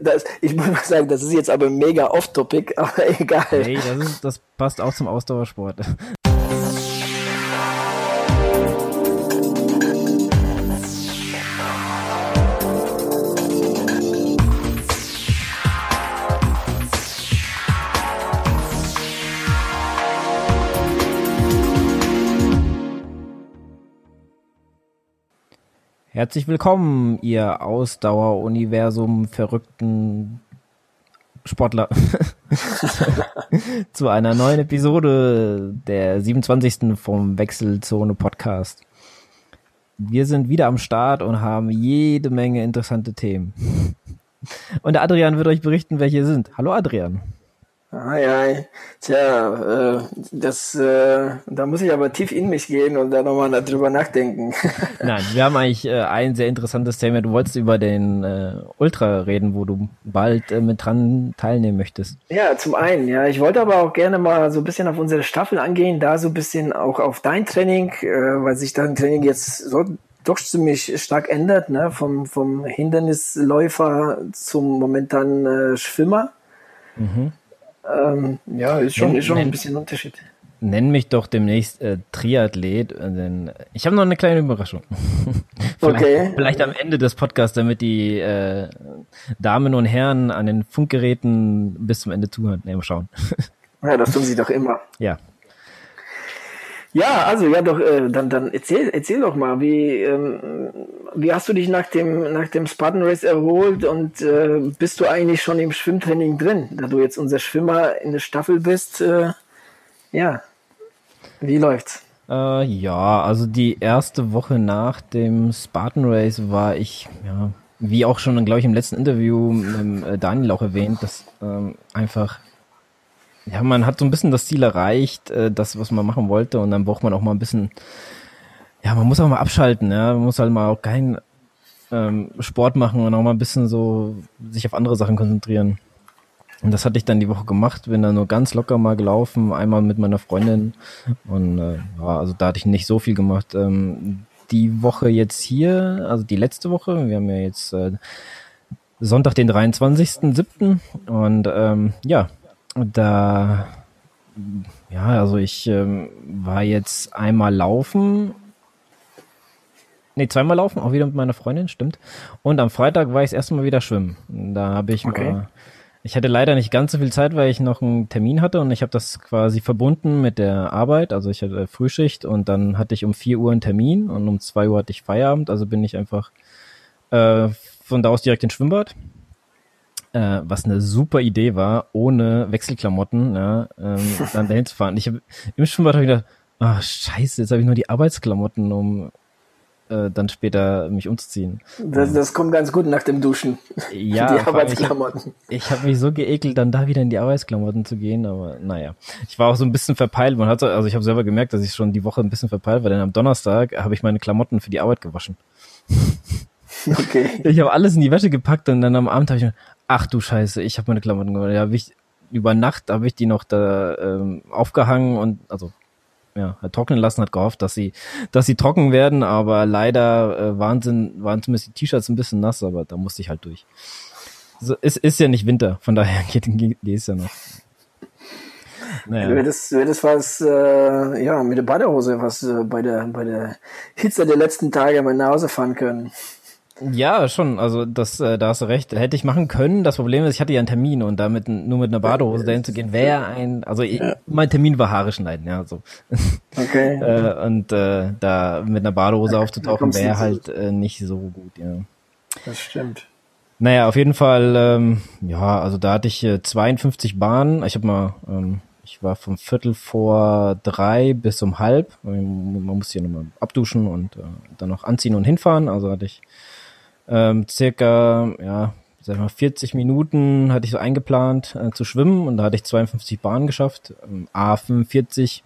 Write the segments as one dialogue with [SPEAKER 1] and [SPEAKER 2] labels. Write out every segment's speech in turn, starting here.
[SPEAKER 1] das, ich muss mal sagen, das ist jetzt aber mega off-topic, aber egal.
[SPEAKER 2] Hey, das, ist, das passt auch zum Ausdauersport. Herzlich willkommen, ihr Ausdauer-Universum verrückten Sportler, zu einer neuen Episode der 27. vom Wechselzone Podcast. Wir sind wieder am Start und haben jede Menge interessante Themen. Und Adrian wird euch berichten, welche sind. Hallo Adrian.
[SPEAKER 1] Ai, ai. Tja, äh, das, äh, da muss ich aber tief in mich gehen und da nochmal darüber nachdenken.
[SPEAKER 2] Nein, wir haben eigentlich äh, ein sehr interessantes Thema. Du wolltest über den äh, Ultra reden, wo du bald äh, mit dran teilnehmen möchtest.
[SPEAKER 1] Ja, zum einen, ja. Ich wollte aber auch gerne mal so ein bisschen auf unsere Staffel angehen, da so ein bisschen auch auf dein Training, äh, weil sich dein Training jetzt so doch ziemlich stark ändert, ne? vom, vom Hindernisläufer zum momentanen äh, Schwimmer. Mhm. Ähm, ja, ist schon, nenn, ist schon nenn, ein bisschen Unterschied.
[SPEAKER 2] Nenn mich doch demnächst äh, Triathlet, äh, denn ich habe noch eine kleine Überraschung. vielleicht, okay. Vielleicht am Ende des Podcasts, damit die äh, Damen und Herren an den Funkgeräten bis zum Ende zuhören. Ne, mal schauen.
[SPEAKER 1] ja, das tun sie doch immer.
[SPEAKER 2] Ja.
[SPEAKER 1] Ja, also ja doch, äh, dann, dann erzähl, erzähl doch mal, wie, ähm, wie hast du dich nach dem, nach dem Spartan Race erholt und äh, bist du eigentlich schon im Schwimmtraining drin, da du jetzt unser Schwimmer in der Staffel bist? Äh, ja, wie läuft's?
[SPEAKER 2] Äh, ja, also die erste Woche nach dem Spartan Race war ich, ja, wie auch schon, glaube ich, im letzten Interview mit äh, Daniel auch erwähnt, dass ähm, einfach ja, man hat so ein bisschen das Ziel erreicht, äh, das, was man machen wollte, und dann braucht man auch mal ein bisschen, ja, man muss auch mal abschalten, ja, man muss halt mal auch keinen ähm, Sport machen und auch mal ein bisschen so sich auf andere Sachen konzentrieren. Und das hatte ich dann die Woche gemacht, bin dann nur ganz locker mal gelaufen, einmal mit meiner Freundin und äh, ja, also da hatte ich nicht so viel gemacht. Ähm, die Woche jetzt hier, also die letzte Woche, wir haben ja jetzt äh, Sonntag den 23.07. und ähm, ja, da, ja, also ich ähm, war jetzt einmal laufen. Nee, zweimal laufen, auch wieder mit meiner Freundin, stimmt. Und am Freitag war ich das erste Mal wieder schwimmen. Da habe ich okay. mal, ich hatte leider nicht ganz so viel Zeit, weil ich noch einen Termin hatte und ich habe das quasi verbunden mit der Arbeit. Also ich hatte Frühschicht und dann hatte ich um vier Uhr einen Termin und um zwei Uhr hatte ich Feierabend. Also bin ich einfach äh, von da aus direkt ins Schwimmbad äh, was eine super Idee war, ohne Wechselklamotten, ja, ähm, dann dahin zu fahren. Ich hab, im Schwimmbad habe ich gedacht, ah, scheiße, jetzt habe ich nur die Arbeitsklamotten, um äh, dann später mich umzuziehen.
[SPEAKER 1] Das, das kommt ganz gut nach dem Duschen.
[SPEAKER 2] Ja, die Arbeitsklamotten. Ich, ich habe mich so geekelt, dann da wieder in die Arbeitsklamotten zu gehen, aber naja. Ich war auch so ein bisschen verpeilt. Man hat, also ich habe selber gemerkt, dass ich schon die Woche ein bisschen verpeilt war, denn am Donnerstag habe ich meine Klamotten für die Arbeit gewaschen. Okay. Ich habe alles in die Wäsche gepackt und dann am Abend habe ich mir, ach du Scheiße, ich habe meine Klamotten gemacht. Ja, ich über Nacht habe ich die noch da ähm, aufgehangen und also ja, trocknen lassen, hat gehofft, dass sie, dass sie trocken werden, aber leider äh, waren, sind, waren zumindest die T-Shirts ein bisschen nass, aber da musste ich halt durch. So, es ist ja nicht Winter, von daher geht, geht, geht es ja noch.
[SPEAKER 1] Naja. Wäre das, wäre das was, äh, ja, mit der Badehose, was äh, bei der, bei der Hitze der letzten Tage mal nach Hause fahren können.
[SPEAKER 2] Ja, schon. Also das, äh, da hast du recht. Hätte ich machen können. Das Problem ist, ich hatte ja einen Termin und damit nur mit einer Badehose dahin zu gehen, wäre ein. Also ich, ja. mein Termin war Haare schneiden, ja so. Okay. äh, und äh, da mit einer Badehose aufzutauchen wäre halt äh, nicht so gut, ja.
[SPEAKER 1] Das stimmt.
[SPEAKER 2] Naja, auf jeden Fall. Ähm, ja, also da hatte ich äh, 52 Bahnen. Ich habe mal ähm, ich war vom Viertel vor drei bis um halb. Man muss hier nochmal abduschen und äh, dann noch anziehen und hinfahren. Also hatte ich ähm, circa, ja, sag mal, 40 Minuten hatte ich so eingeplant äh, zu schwimmen und da hatte ich 52 Bahnen geschafft. Ähm, A45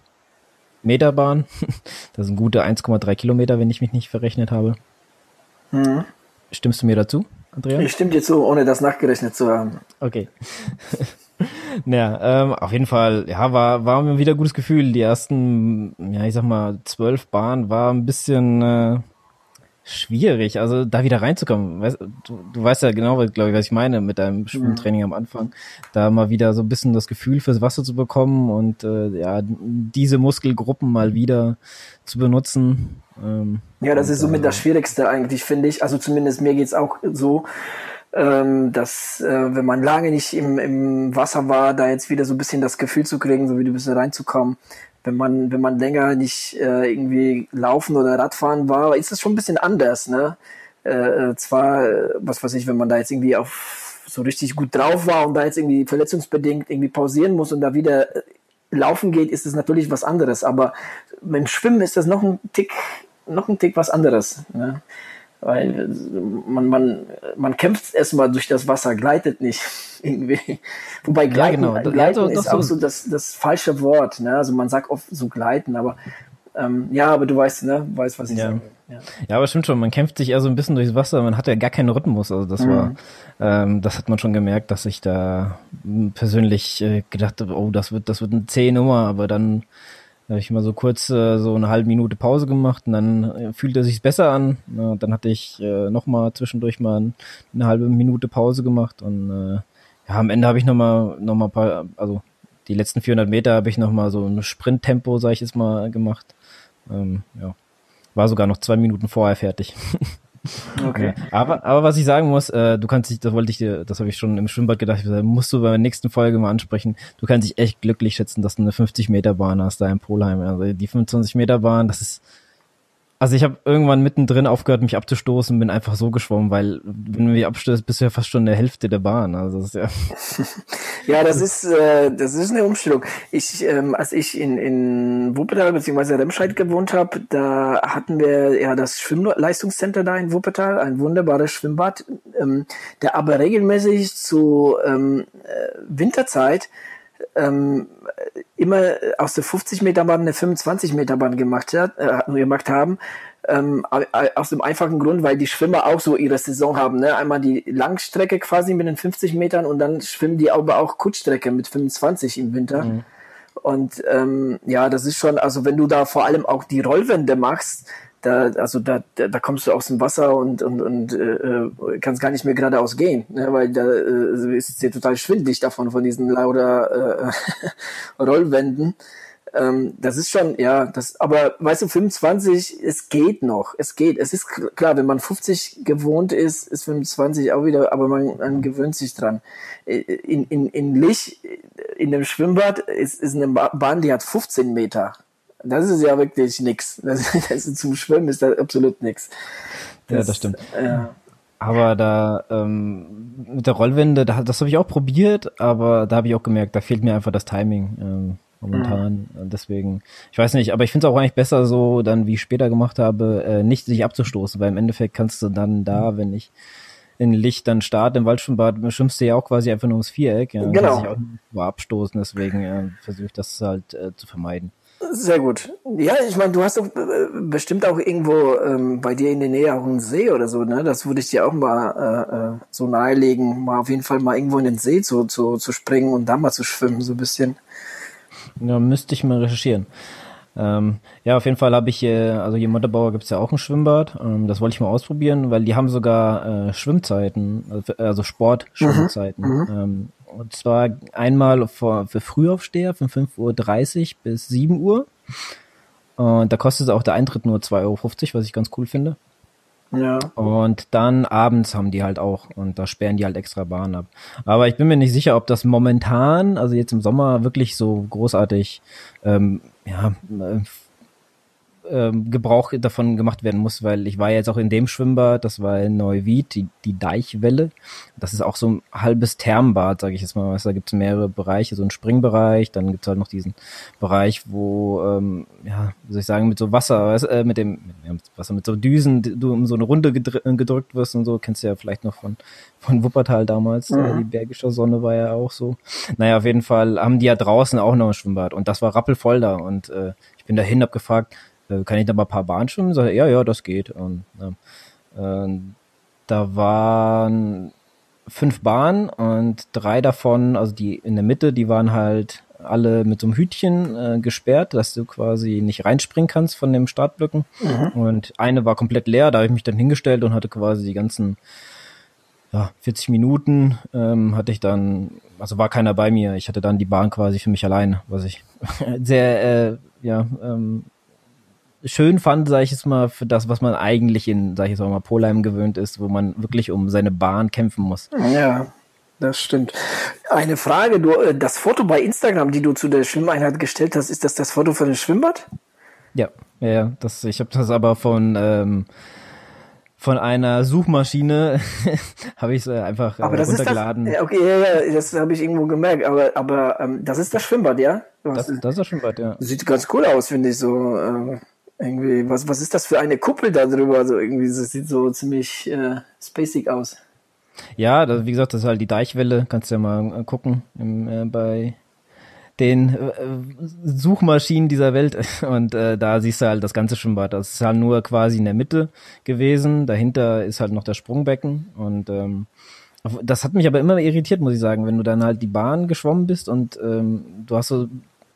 [SPEAKER 2] Meter Bahn. das sind gute 1,3 Kilometer, wenn ich mich nicht verrechnet habe. Mhm. Stimmst du mir dazu, Andrea?
[SPEAKER 1] Ich stimme dir zu, ohne das nachgerechnet zu haben.
[SPEAKER 2] Okay. naja, ähm, auf jeden Fall, ja, war, war mir wieder ein gutes Gefühl. Die ersten, ja, ich sag mal, zwölf Bahnen war ein bisschen, äh, schwierig, also da wieder reinzukommen. Weißt, du, du weißt ja genau, glaube ich, was ich meine mit deinem Schwimmtraining mhm. am Anfang. Da mal wieder so ein bisschen das Gefühl fürs Wasser zu bekommen und äh, ja, diese Muskelgruppen mal wieder zu benutzen.
[SPEAKER 1] Ähm, ja, das ist somit äh, das Schwierigste eigentlich, finde ich. Also zumindest mir geht's auch so, ähm, dass äh, wenn man lange nicht im, im Wasser war, da jetzt wieder so ein bisschen das Gefühl zu kriegen, so wie du ein bisschen reinzukommen wenn man, wenn man länger nicht äh, irgendwie laufen oder Radfahren war, ist das schon ein bisschen anders, ne? Äh, äh zwar, was weiß ich, wenn man da jetzt irgendwie auf so richtig gut drauf war und da jetzt irgendwie verletzungsbedingt irgendwie pausieren muss und da wieder äh, laufen geht, ist es natürlich was anderes. Aber beim Schwimmen ist das noch ein Tick, noch ein Tick was anderes. Ne? Weil man, man, man kämpft erstmal durch das Wasser, gleitet nicht irgendwie. Wobei gleiten, ja, genau. gleiten ja, ist auch so das, das falsche Wort. Ne? Also man sagt oft so gleiten, aber ähm, ja, aber du weißt, ne, weißt, was ich ja. sage.
[SPEAKER 2] Ja. ja, aber stimmt schon, man kämpft sich eher so ein bisschen durchs Wasser, man hat ja gar keinen Rhythmus. Also das mhm. war, ähm, das hat man schon gemerkt, dass ich da persönlich äh, gedacht habe, oh, das wird, das wird eine zähe Nummer, aber dann da habe ich mal so kurz äh, so eine halbe Minute Pause gemacht und dann äh, fühlte er sich besser an. Ja, dann hatte ich äh, nochmal zwischendurch mal ein, eine halbe Minute Pause gemacht und äh, ja, am Ende habe ich nochmal noch mal paar, also die letzten 400 Meter habe ich nochmal so ein Sprinttempo, sage ich jetzt mal, gemacht. Ähm, ja, war sogar noch zwei Minuten vorher fertig. Okay. aber, aber was ich sagen muss, äh, du kannst dich, das wollte ich dir, das habe ich schon im Schwimmbad gedacht, musst du bei der nächsten Folge mal ansprechen. Du kannst dich echt glücklich schätzen, dass du eine 50 Meter Bahn hast da in Polheim. Also die 25 Meter Bahn, das ist, also ich habe irgendwann mittendrin aufgehört, mich abzustoßen, bin einfach so geschwommen, weil wenn du mich abstößt, bist du ja fast schon der Hälfte der Bahn. Also das ist ja.
[SPEAKER 1] ja, das ist äh, das ist eine Umstellung. Ich, ähm, als ich in, in Wuppertal bzw. Remscheid gewohnt habe, da hatten wir ja das Schwimmleistungscenter da in Wuppertal, ein wunderbares Schwimmbad, ähm, der aber regelmäßig zu ähm, äh, Winterzeit ähm, immer aus der 50 Meter Bahn eine 25 Meter Bahn gemacht hat, äh, gemacht haben. Ähm, aus dem einfachen Grund, weil die Schwimmer auch so ihre Saison haben. Ne? Einmal die Langstrecke quasi mit den 50 Metern und dann schwimmen die aber auch Kurzstrecke mit 25 im Winter. Mhm. Und ähm, ja, das ist schon, also wenn du da vor allem auch die Rollwände machst, da, also da, da, da kommst du aus dem Wasser und, und, und äh, äh kannst gar nicht mehr geradeaus gehen, ne? weil da äh, ist dir total schwindlig davon, von diesen lauter äh, Rollwänden. Ähm, das ist schon, ja, das, aber weißt du, 25, es geht noch, es geht. Es ist klar, wenn man 50 gewohnt ist, ist 25 auch wieder, aber man, man gewöhnt sich dran. In, in, in Lich, in dem Schwimmbad, ist, ist eine Bahn, die hat 15 Meter. Das ist ja wirklich nix. Das, das zum Schwimmen ist das absolut nix.
[SPEAKER 2] Das, ja, das stimmt. Ja. Aber da ähm, mit der Rollwende, da, das habe ich auch probiert, aber da habe ich auch gemerkt, da fehlt mir einfach das Timing ähm, momentan. Mhm. Deswegen, ich weiß nicht, aber ich finde es auch eigentlich besser so, dann wie ich später gemacht habe, äh, nicht sich abzustoßen, weil im Endeffekt kannst du dann da, mhm. wenn ich in Licht dann starte im Waldschwimmbad, schwimmst du ja auch quasi einfach nur ums Viereck. Ja, genau. Sich auch abstoßen, deswegen äh, versuche ich das halt äh, zu vermeiden.
[SPEAKER 1] Sehr gut. Ja, ich meine, du hast doch äh, bestimmt auch irgendwo ähm, bei dir in der Nähe auch einen See oder so, ne? Das würde ich dir auch mal äh, äh, so nahelegen, mal auf jeden Fall mal irgendwo in den See zu, zu, zu springen und da mal zu schwimmen, so ein bisschen.
[SPEAKER 2] Ja, müsste ich mal recherchieren. Ähm, ja, auf jeden Fall habe ich hier, also hier in Motterbauer gibt es ja auch ein Schwimmbad. Ähm, das wollte ich mal ausprobieren, weil die haben sogar äh, Schwimmzeiten, also, also Sport-Schwimmzeiten. Mhm. mhm. Ähm, und zwar einmal für, für Frühaufsteher von 5.30 Uhr bis 7 Uhr. Und da kostet auch der Eintritt nur 2,50 Euro, was ich ganz cool finde. Ja. Und dann abends haben die halt auch und da sperren die halt extra Bahnen ab. Aber ich bin mir nicht sicher, ob das momentan, also jetzt im Sommer, wirklich so großartig ähm, ja, äh, ähm, Gebrauch davon gemacht werden muss, weil ich war jetzt auch in dem Schwimmbad, das war in Neuwied, die, die Deichwelle. Das ist auch so ein halbes Thermbad, sage ich jetzt mal. Weißt, da gibt es mehrere Bereiche, so ein Springbereich, dann gibt es halt noch diesen Bereich, wo, ähm, ja, wie soll ich sagen, mit so Wasser, äh, mit dem mit Wasser, mit so Düsen, du um so eine Runde gedrückt wirst und so, kennst du ja vielleicht noch von, von Wuppertal damals, mhm. äh, die Bergische Sonne war ja auch so. Naja, auf jeden Fall haben die ja draußen auch noch ein Schwimmbad und das war rappelvoll da und äh, ich bin dahin, hab gefragt, äh, kann ich da mal ein paar Bahnen schwimmen? Sag, ja, ja, das geht. Und, äh, da waren fünf Bahnen und drei davon, also die in der Mitte, die waren halt alle mit so einem Hütchen äh, gesperrt, dass du quasi nicht reinspringen kannst von dem Startblöcken. Mhm. Und eine war komplett leer, da habe ich mich dann hingestellt und hatte quasi die ganzen ja, 40 Minuten ähm, hatte ich dann, also war keiner bei mir. Ich hatte dann die Bahn quasi für mich allein, was ich sehr äh, ja, ähm, schön fand, sage ich jetzt mal, für das, was man eigentlich in, sage ich jetzt mal, Polheim gewöhnt ist, wo man wirklich um seine Bahn kämpfen muss.
[SPEAKER 1] Ja, das stimmt. Eine Frage, du, äh, das Foto bei Instagram, die du zu der Schwimmeinheit gestellt hast, ist das das Foto von dem Schwimmbad?
[SPEAKER 2] Ja, ja, das, ich habe das aber von ähm, von einer Suchmaschine habe ich es einfach
[SPEAKER 1] äh, aber das runtergeladen. Ist das, okay, ja, ja, das habe ich irgendwo gemerkt. Aber, aber ähm, das ist das Schwimmbad, ja?
[SPEAKER 2] Das, das ist das Schwimmbad, ja.
[SPEAKER 1] Sieht ganz cool aus, finde ich so. Äh, irgendwie, was, was ist das für eine Kuppel da drüber? Also irgendwie, das sieht so ziemlich äh, spacig aus.
[SPEAKER 2] Ja, das, wie gesagt, das ist halt die Deichwelle. Kannst du ja mal äh, gucken im, äh, bei den äh, Suchmaschinen dieser Welt und äh, da siehst du halt das ganze Schwimmbad. Das ist halt nur quasi in der Mitte gewesen. Dahinter ist halt noch das Sprungbecken und ähm, das hat mich aber immer irritiert, muss ich sagen, wenn du dann halt die Bahn geschwommen bist und ähm, du hast so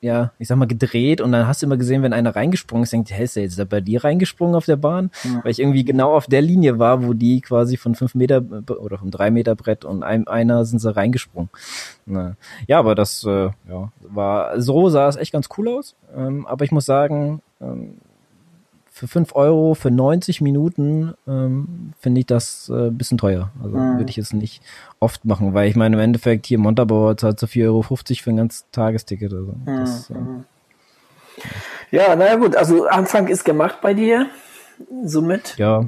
[SPEAKER 2] ja, ich sag mal, gedreht und dann hast du immer gesehen, wenn einer reingesprungen ist, denkt, hey, ist der jetzt da bei dir reingesprungen auf der Bahn? Ja. Weil ich irgendwie genau auf der Linie war, wo die quasi von fünf Meter oder vom drei Meter Brett und ein, einer sind sie reingesprungen. Na. Ja, aber das äh, ja, war, so sah es echt ganz cool aus. Ähm, aber ich muss sagen, ähm, für 5 Euro für 90 Minuten ähm, finde ich das äh, bisschen teuer. Also mhm. würde ich es nicht oft machen, weil ich meine, im Endeffekt hier Montabaur zahlt so 4,50 Euro für ein ganz Tagesticket. Also das,
[SPEAKER 1] mhm. äh, ja, naja gut, also Anfang ist gemacht bei dir, somit.
[SPEAKER 2] Ja,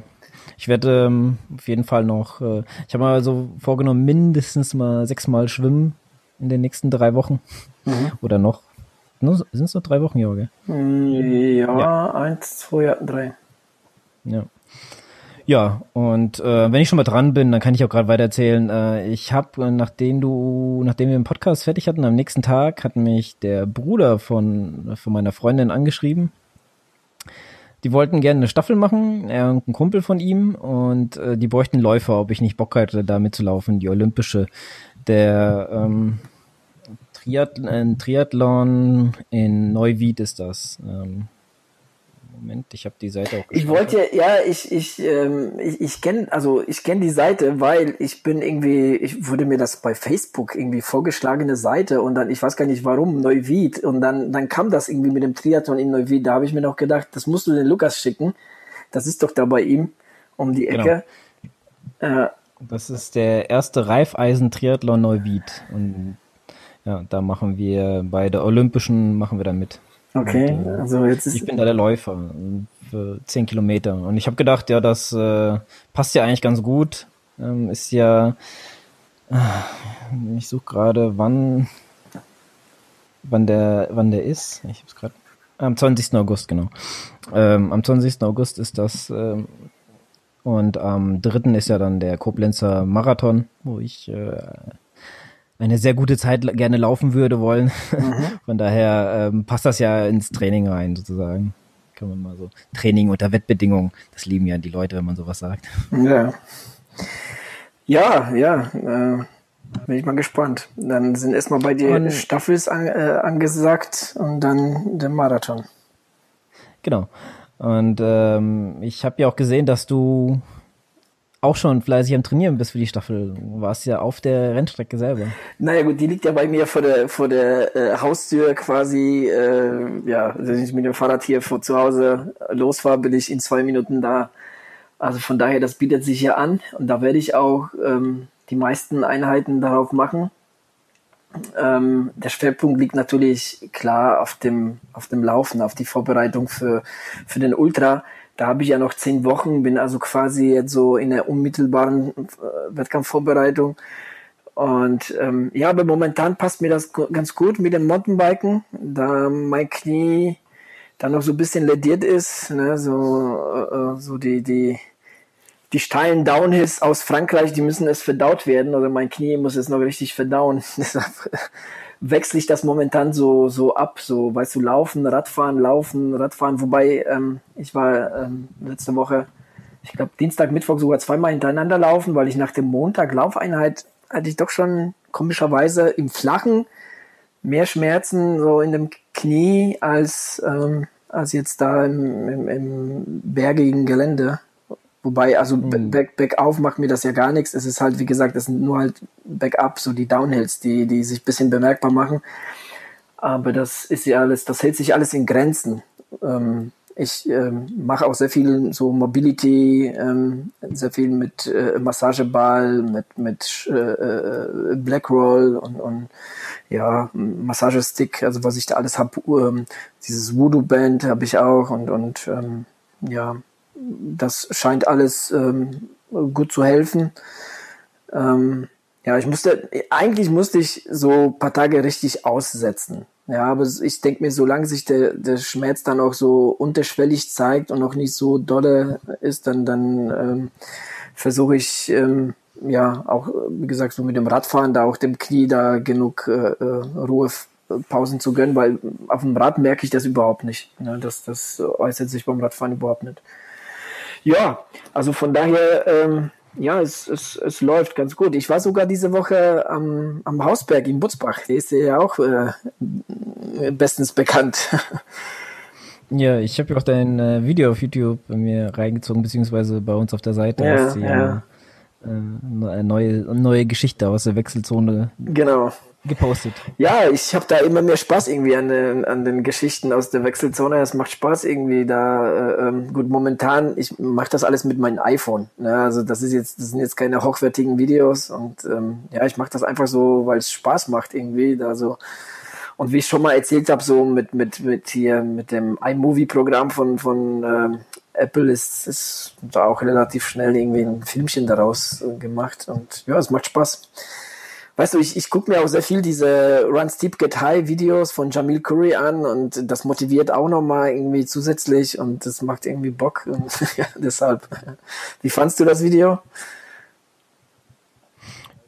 [SPEAKER 2] ich werde ähm, auf jeden Fall noch, äh, ich habe mal so vorgenommen, mindestens mal sechsmal schwimmen in den nächsten drei Wochen mhm. oder noch. Sind es nur drei Wochen, Jorge?
[SPEAKER 1] Ja, ja, eins, zwei, ja, drei.
[SPEAKER 2] Ja. Ja, und äh, wenn ich schon mal dran bin, dann kann ich auch gerade weiter erzählen. Äh, ich habe, äh, nachdem du, nachdem wir den Podcast fertig hatten, am nächsten Tag hat mich der Bruder von, von meiner Freundin angeschrieben. Die wollten gerne eine Staffel machen, er und ein Kumpel von ihm, und äh, die bräuchten Läufer, ob ich nicht Bock hatte, da mitzulaufen, die olympische. Der ähm, Triathlon, ein Triathlon in Neuwied ist das. Ähm, Moment, ich habe die Seite auch.
[SPEAKER 1] Ich wollte ja, ja, ich ich ähm, ich, ich kenne also ich kenne die Seite, weil ich bin irgendwie, ich wurde mir das bei Facebook irgendwie vorgeschlagene Seite und dann ich weiß gar nicht warum Neuwied und dann dann kam das irgendwie mit dem Triathlon in Neuwied. Da habe ich mir noch gedacht, das musst du den Lukas schicken. Das ist doch da bei ihm um die Ecke.
[SPEAKER 2] Genau. Äh, das ist der erste Reifeisen-Triathlon Neuwied. Und ja, da machen wir bei der Olympischen machen wir da mit.
[SPEAKER 1] Okay, und, äh, also jetzt ist
[SPEAKER 2] ich bin da der Läufer für 10 Kilometer und ich habe gedacht, ja, das äh, passt ja eigentlich ganz gut. Ähm, ist ja, äh, ich suche gerade, wann, wann der, wann der ist. Ich habe es gerade. Am 20. August, genau. Ähm, am 20. August ist das ähm, und am 3. ist ja dann der Koblenzer Marathon, wo ich äh, eine sehr gute Zeit gerne laufen würde wollen. Mhm. Von daher ähm, passt das ja ins Training rein, sozusagen. Kann man mal so. Training unter Wettbedingungen. Das lieben ja die Leute, wenn man sowas sagt.
[SPEAKER 1] Ja. Ja, ja. Äh, bin ich mal gespannt. Dann sind erstmal bei dir und, Staffels an, äh, angesagt und dann der Marathon.
[SPEAKER 2] Genau. Und ähm, ich habe ja auch gesehen, dass du auch schon fleißig am Trainieren bist für die Staffel. Warst ja auf der Rennstrecke selber.
[SPEAKER 1] Naja gut, die liegt ja bei mir vor der vor der äh, Haustür quasi. Äh, ja, wenn ich mit dem Fahrrad hier vor zu Hause losfahre, bin ich in zwei Minuten da. Also von daher, das bietet sich ja an und da werde ich auch ähm, die meisten Einheiten darauf machen. Ähm, der Schwerpunkt liegt natürlich klar auf dem auf dem Laufen, auf die Vorbereitung für für den Ultra da habe ich ja noch zehn Wochen, bin also quasi jetzt so in der unmittelbaren äh, Wettkampfvorbereitung. Und ähm, ja, aber momentan passt mir das ganz gut mit dem Mountainbiken, da mein Knie dann noch so ein bisschen lediert ist, ne, so, äh, äh, so die, die, die steilen Downhills aus Frankreich, die müssen es verdaut werden, oder mein Knie muss es noch richtig verdauen. wechsle ich das momentan so, so ab, so, weißt du, laufen, Radfahren, laufen, Radfahren, wobei ähm, ich war ähm, letzte Woche ich glaube, Dienstag, Mittwoch sogar zweimal hintereinander laufen, weil ich nach dem Montag Laufeinheit hatte ich doch schon komischerweise im Flachen mehr Schmerzen so in dem Knie als, ähm, als jetzt da im, im, im bergigen Gelände. Wobei, also mhm. back, bergauf macht mir das ja gar nichts. Es ist halt, wie gesagt, es sind nur halt Backup, so die Downhills, die, die sich bisschen bemerkbar machen. Aber das ist ja alles, das hält sich alles in Grenzen. Ähm, ich ähm, mache auch sehr viel so Mobility, ähm, sehr viel mit äh, Massageball, mit, mit äh, äh Blackroll und, und ja, Massagestick, also was ich da alles habe. Ähm, dieses Voodoo-Band habe ich auch und, und ähm, ja, das scheint alles ähm, gut zu helfen. Ähm, ja, ich musste, eigentlich musste ich so paar Tage richtig aussetzen. Ja, aber ich denke mir, solange sich der, der Schmerz dann auch so unterschwellig zeigt und noch nicht so dolle ist, dann, dann ähm, versuche ich, ähm, ja, auch, wie gesagt, so mit dem Radfahren da auch dem Knie da genug äh, äh Ruhepausen zu gönnen, weil auf dem Rad merke ich das überhaupt nicht. Ne? Das, das äußert sich beim Radfahren überhaupt nicht. Ja, also von daher, ähm, ja, es, es, es läuft ganz gut. Ich war sogar diese Woche am, am Hausberg in Butzbach. Der ist ja auch äh, bestens bekannt.
[SPEAKER 2] Ja, ich habe ja auch dein äh, Video auf YouTube bei mir reingezogen, beziehungsweise bei uns auf der Seite.
[SPEAKER 1] Ja, hast du ja, ja.
[SPEAKER 2] Äh, eine neue, neue Geschichte aus der Wechselzone.
[SPEAKER 1] Genau
[SPEAKER 2] gepostet.
[SPEAKER 1] Ja, ich habe da immer mehr Spaß irgendwie an den, an den Geschichten aus der Wechselzone. Es macht Spaß irgendwie da. Äh, ähm, gut, momentan, ich mache das alles mit meinem iPhone. Ne? Also das ist jetzt, das sind jetzt keine hochwertigen Videos und ähm, ja, ich mache das einfach so, weil es Spaß macht irgendwie. Da so. Und wie ich schon mal erzählt habe, so mit, mit, mit hier, mit dem iMovie-Programm von, von ähm, Apple ist, ist da auch relativ schnell irgendwie ein Filmchen daraus äh, gemacht. Und ja, es macht Spaß weißt du, ich, ich gucke mir auch sehr viel diese Run Steep Get High Videos von Jamil Curry an und das motiviert auch nochmal irgendwie zusätzlich und das macht irgendwie Bock und ja, deshalb. Wie fandst du das Video?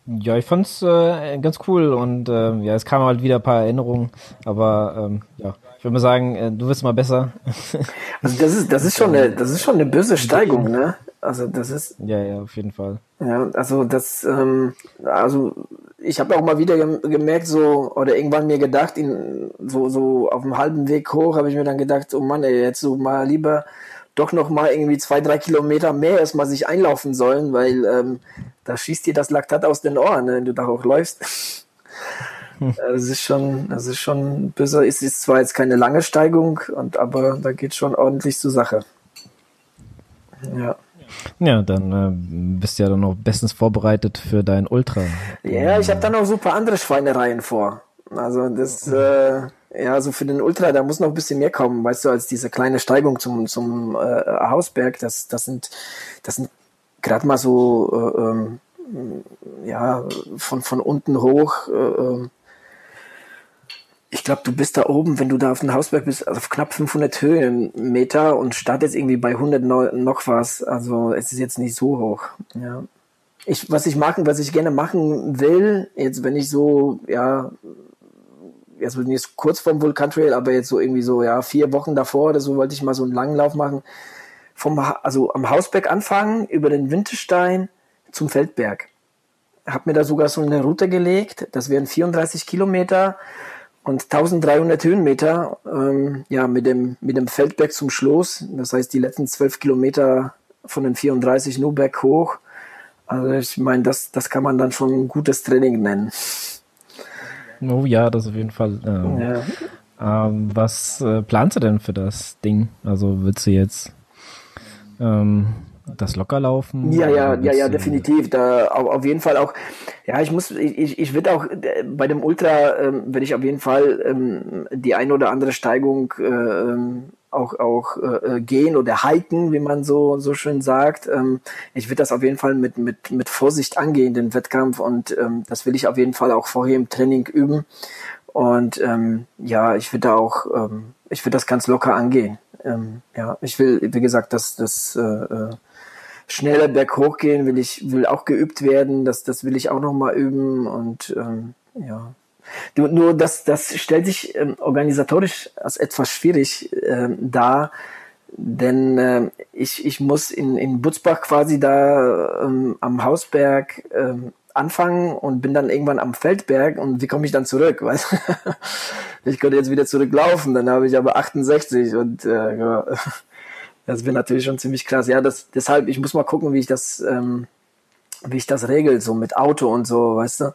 [SPEAKER 2] Ja, ich fand's äh, ganz cool und äh, ja, es kamen halt wieder ein paar Erinnerungen, aber ähm, ja, ich würde mal sagen, äh, du wirst mal besser.
[SPEAKER 1] Also das ist das ist schon eine das ist schon eine böse Steigung, ne? Also das ist
[SPEAKER 2] ja ja auf jeden Fall.
[SPEAKER 1] Ja, also das ähm, also ich habe auch mal wieder gemerkt, so, oder irgendwann mir gedacht, in, so, so auf dem halben Weg hoch, habe ich mir dann gedacht, oh Mann, ey, jetzt so mal lieber doch noch mal irgendwie zwei, drei Kilometer mehr erstmal sich einlaufen sollen, weil ähm, da schießt dir das Laktat aus den Ohren, ne, wenn du da hochläufst. Hm. Das ist schon, das ist schon böse. Es ist zwar jetzt keine lange Steigung, und, aber da geht schon ordentlich zur Sache.
[SPEAKER 2] Ja. Ja, dann äh, bist du ja dann noch bestens vorbereitet für dein Ultra.
[SPEAKER 1] Ja, ich habe dann noch super andere Schweinereien vor. Also das, äh, ja, also für den Ultra, da muss noch ein bisschen mehr kommen, weißt du, als diese kleine Steigung zum, zum äh, Hausberg. Das, das sind, das sind gerade mal so, äh, ähm, ja, von, von unten hoch, äh, ähm, ich glaube, du bist da oben, wenn du da auf dem Hausberg bist, also auf knapp 500 Höhenmeter und startest irgendwie bei 100 noch was. Also es ist jetzt nicht so hoch. Ja. Ich, was ich machen, was ich gerne machen will, jetzt wenn ich so, ja, jetzt bin ich kurz vorm Vulkantrail, aber jetzt so irgendwie so, ja, vier Wochen davor oder so wollte ich mal so einen langen Lauf machen. Vom, also am Hausberg anfangen, über den Winterstein zum Feldberg. Hab mir da sogar so eine Route gelegt. Das wären 34 Kilometer und 1300 Höhenmeter, ähm, ja, mit dem, mit dem Feldberg zum Schluss. Das heißt, die letzten zwölf Kilometer von den 34 nur berghoch. Also ich meine, das, das kann man dann schon ein gutes Training nennen.
[SPEAKER 2] Oh ja, das auf jeden Fall. Ähm, ja. ähm, was äh, planst du denn für das Ding? Also willst du jetzt ähm, das locker laufen?
[SPEAKER 1] Ja, ja, ja, ja, definitiv. Da auf, jeden Fall auch. Ja, ich muss, ich, ich würde auch äh, bei dem Ultra ähm, werde ich auf jeden Fall ähm, die ein oder andere Steigung äh, ähm, auch auch äh, gehen oder hiken, wie man so so schön sagt. Ähm, ich würde das auf jeden Fall mit mit mit Vorsicht angehen, den Wettkampf und ähm, das will ich auf jeden Fall auch vorher im Training üben. Und ähm, ja, ich würde auch, ähm, ich würde das ganz locker angehen. Ähm, ja, ich will, wie gesagt, dass das äh, äh schneller berghoch gehen will ich, will auch geübt werden, das, das will ich auch noch mal üben und ähm, ja. Nur, nur das, das stellt sich ähm, organisatorisch als etwas schwierig ähm, dar, denn äh, ich, ich muss in, in Butzbach quasi da ähm, am Hausberg ähm, anfangen und bin dann irgendwann am Feldberg und wie komme ich dann zurück? Weißt? ich könnte jetzt wieder zurücklaufen, dann habe ich aber 68 und äh, ja, das wäre natürlich schon ziemlich krass. Ja, das, deshalb, ich muss mal gucken, wie ich das, ähm, wie ich das regel, so mit Auto und so, weißt du.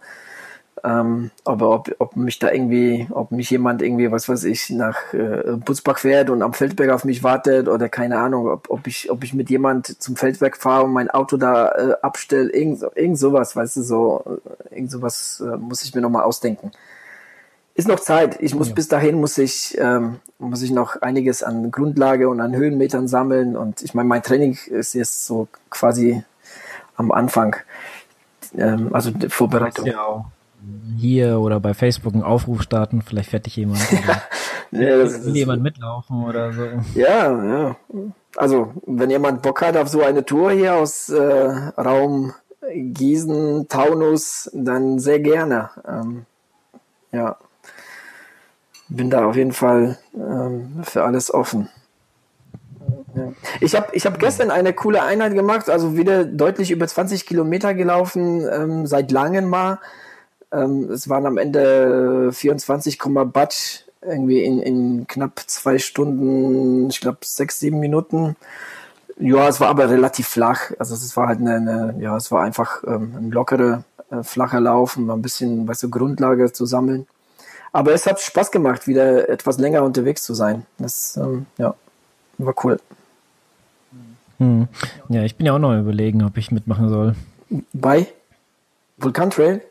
[SPEAKER 1] Ähm, aber ob, ob mich da irgendwie, ob mich jemand irgendwie, was weiß ich, nach äh, Butzbach fährt und am Feldberg auf mich wartet oder keine Ahnung, ob, ob ich, ob ich mit jemand zum Feldberg fahre und mein Auto da äh, abstelle, irgend, irgend sowas, weißt du, so, irgend sowas äh, muss ich mir nochmal ausdenken. Ist noch Zeit. Ich muss ja. bis dahin muss ich, ähm, muss ich noch einiges an Grundlage und an Höhenmetern sammeln und ich meine, mein Training ist jetzt so quasi am Anfang. Ähm, also Vorbereitung.
[SPEAKER 2] Ja, auch hier oder bei Facebook einen Aufruf starten, vielleicht fährt dich jemand. ja, das will jemand mitlaufen oder so.
[SPEAKER 1] Ja, ja. Also, wenn jemand Bock hat auf so eine Tour hier aus äh, Raum Gießen, Taunus, dann sehr gerne. Ähm, ja. Bin da auf jeden Fall ähm, für alles offen. Ich habe ich hab gestern eine coole Einheit gemacht, also wieder deutlich über 20 Kilometer gelaufen, ähm, seit langem mal. Ähm, es waren am Ende 24, Batt irgendwie in, in knapp zwei Stunden, ich glaube sechs, sieben Minuten. Ja, es war aber relativ flach. Also es war halt eine, eine ja, es war einfach ähm, ein lockerer, äh, flacher um ein bisschen, weißt du, Grundlage zu sammeln. Aber es hat Spaß gemacht, wieder etwas länger unterwegs zu sein. Das, ähm, ja, war cool.
[SPEAKER 2] Hm. Ja, ich bin ja auch noch überlegen, ob ich mitmachen soll.
[SPEAKER 1] Bei Vulkan Trail?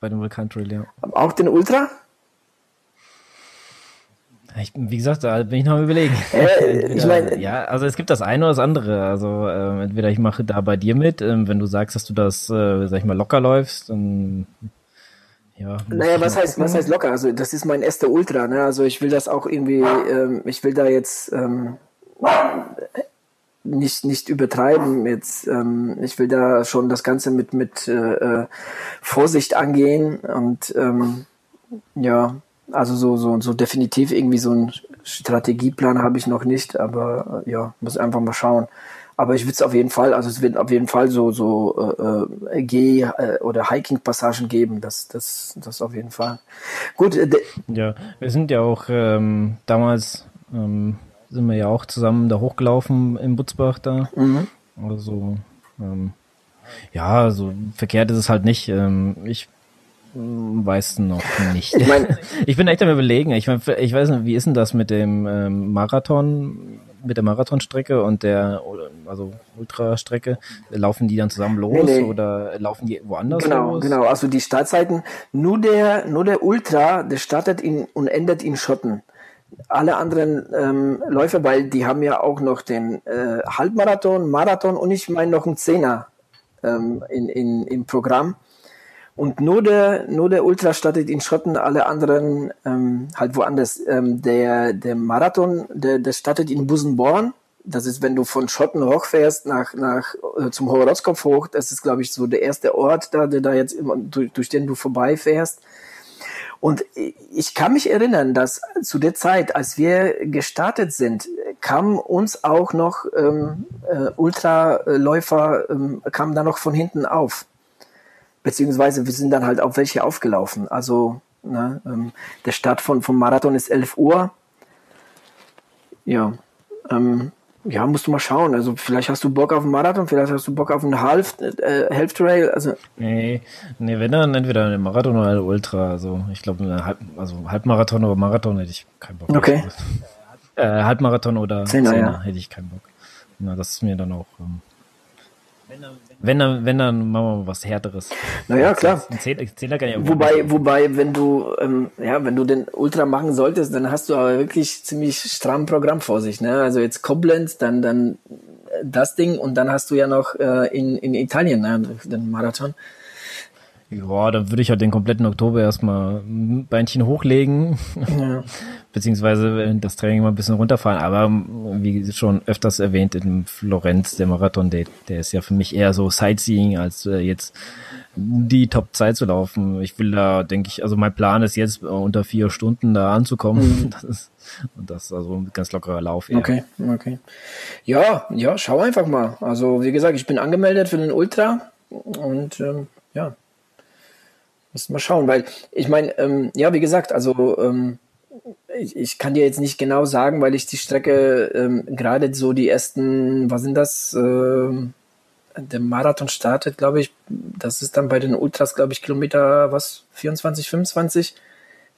[SPEAKER 2] bei dem Vulkan Trail, ja.
[SPEAKER 1] Auch den Ultra?
[SPEAKER 2] Ich, wie gesagt, da bin ich noch überlegen. Äh, ich mein, ja, also es gibt das eine oder das andere. Also äh, entweder ich mache da bei dir mit, äh, wenn du sagst, dass du das, äh, sag ich mal, locker läufst, dann
[SPEAKER 1] ja. Naja, was heißt, was heißt locker? Also das ist mein erster Ultra, ne? Also ich will das auch irgendwie, ähm, ich will da jetzt ähm, nicht, nicht übertreiben. Jetzt, ähm, ich will da schon das Ganze mit, mit äh, äh, Vorsicht angehen und ähm, ja, also so, so, so definitiv irgendwie so einen Strategieplan habe ich noch nicht, aber äh, ja, muss einfach mal schauen. Aber ich will es auf jeden Fall, also es wird auf jeden Fall so, so äh, äh Geh- äh, oder Hiking-Passagen geben, das, das, das auf jeden Fall. Gut. Äh,
[SPEAKER 2] ja, wir sind ja auch ähm, damals ähm, sind wir ja auch zusammen da hochgelaufen im Butzbach da. Mhm. Also, ähm, ja, so verkehrt ist es halt nicht. Ähm, ich hm, weiß noch nicht. Ich, mein, ich bin echt am überlegen. Ich, mein, ich weiß nicht, wie ist denn das mit dem ähm, Marathon, mit der Marathonstrecke und der also Ultrastrecke? Laufen die dann zusammen los nee, nee. oder laufen die woanders
[SPEAKER 1] genau,
[SPEAKER 2] los?
[SPEAKER 1] Genau, also die Startzeiten, nur der, nur der Ultra, der startet in und endet in Schotten alle anderen ähm, Läufer, weil die haben ja auch noch den äh, Halbmarathon, Marathon und ich meine noch einen Zehner ähm, in, in, im Programm. Und nur der, nur der Ultra startet in Schotten, alle anderen ähm, halt woanders. Ähm, der, der Marathon, der, der startet in Busenborn. Das ist, wenn du von Schotten hochfährst nach, nach äh, zum Horoskop hoch. Das ist, glaube ich, so der erste Ort da, der da jetzt immer, durch, durch den du vorbeifährst. Und ich kann mich erinnern, dass zu der Zeit, als wir gestartet sind, kamen uns auch noch ähm, äh, Ultraläufer, ähm, kamen da noch von hinten auf. Beziehungsweise wir sind dann halt auf welche aufgelaufen. Also ne, ähm, der Start von, vom Marathon ist 11 Uhr. Ja, ähm, ja, musst du mal schauen. Also vielleicht hast du Bock auf einen Marathon, vielleicht hast du Bock auf einen Half, äh, Half Trail. Also
[SPEAKER 2] nee, nee, wenn dann entweder einen Marathon oder einen Ultra. Also ich glaube, Halb, also Halbmarathon oder Marathon hätte ich keinen Bock.
[SPEAKER 1] Okay.
[SPEAKER 2] Äh, Halbmarathon oder
[SPEAKER 1] Zehner, Zehner ja.
[SPEAKER 2] hätte ich keinen Bock. Na, das ist mir dann auch. Ähm, wenn dann, wenn dann machen wir mal was härteres.
[SPEAKER 1] Naja, klar.
[SPEAKER 2] Zehner, Zehner kann ja
[SPEAKER 1] wobei, wobei, wenn du, ähm, ja, wenn du den Ultra machen solltest, dann hast du aber wirklich ziemlich stramm Programm vor sich. Ne? Also jetzt Koblenz, dann, dann das Ding und dann hast du ja noch äh, in, in Italien ne, den Marathon.
[SPEAKER 2] Ja, dann würde ich halt den kompletten Oktober erstmal ein Beinchen hochlegen, ja. beziehungsweise das Training mal ein bisschen runterfahren. Aber wie schon öfters erwähnt, in Florenz, der Marathon, der, der ist ja für mich eher so Sightseeing als äh, jetzt die Top-Zeit zu laufen. Ich will da, denke ich, also mein Plan ist jetzt unter vier Stunden da anzukommen. Mhm. Das ist, und das ist also ein ganz lockerer Lauf.
[SPEAKER 1] Eher. Okay, okay. Ja, ja, schau einfach mal. Also wie gesagt, ich bin angemeldet für den Ultra und ähm, ja, müssen wir schauen, weil ich meine, ähm, ja, wie gesagt, also ähm, ich, ich kann dir jetzt nicht genau sagen, weil ich die Strecke ähm, gerade so die ersten, was sind das? Ähm, der Marathon startet, glaube ich, das ist dann bei den Ultras, glaube ich, Kilometer, was, 24, 25?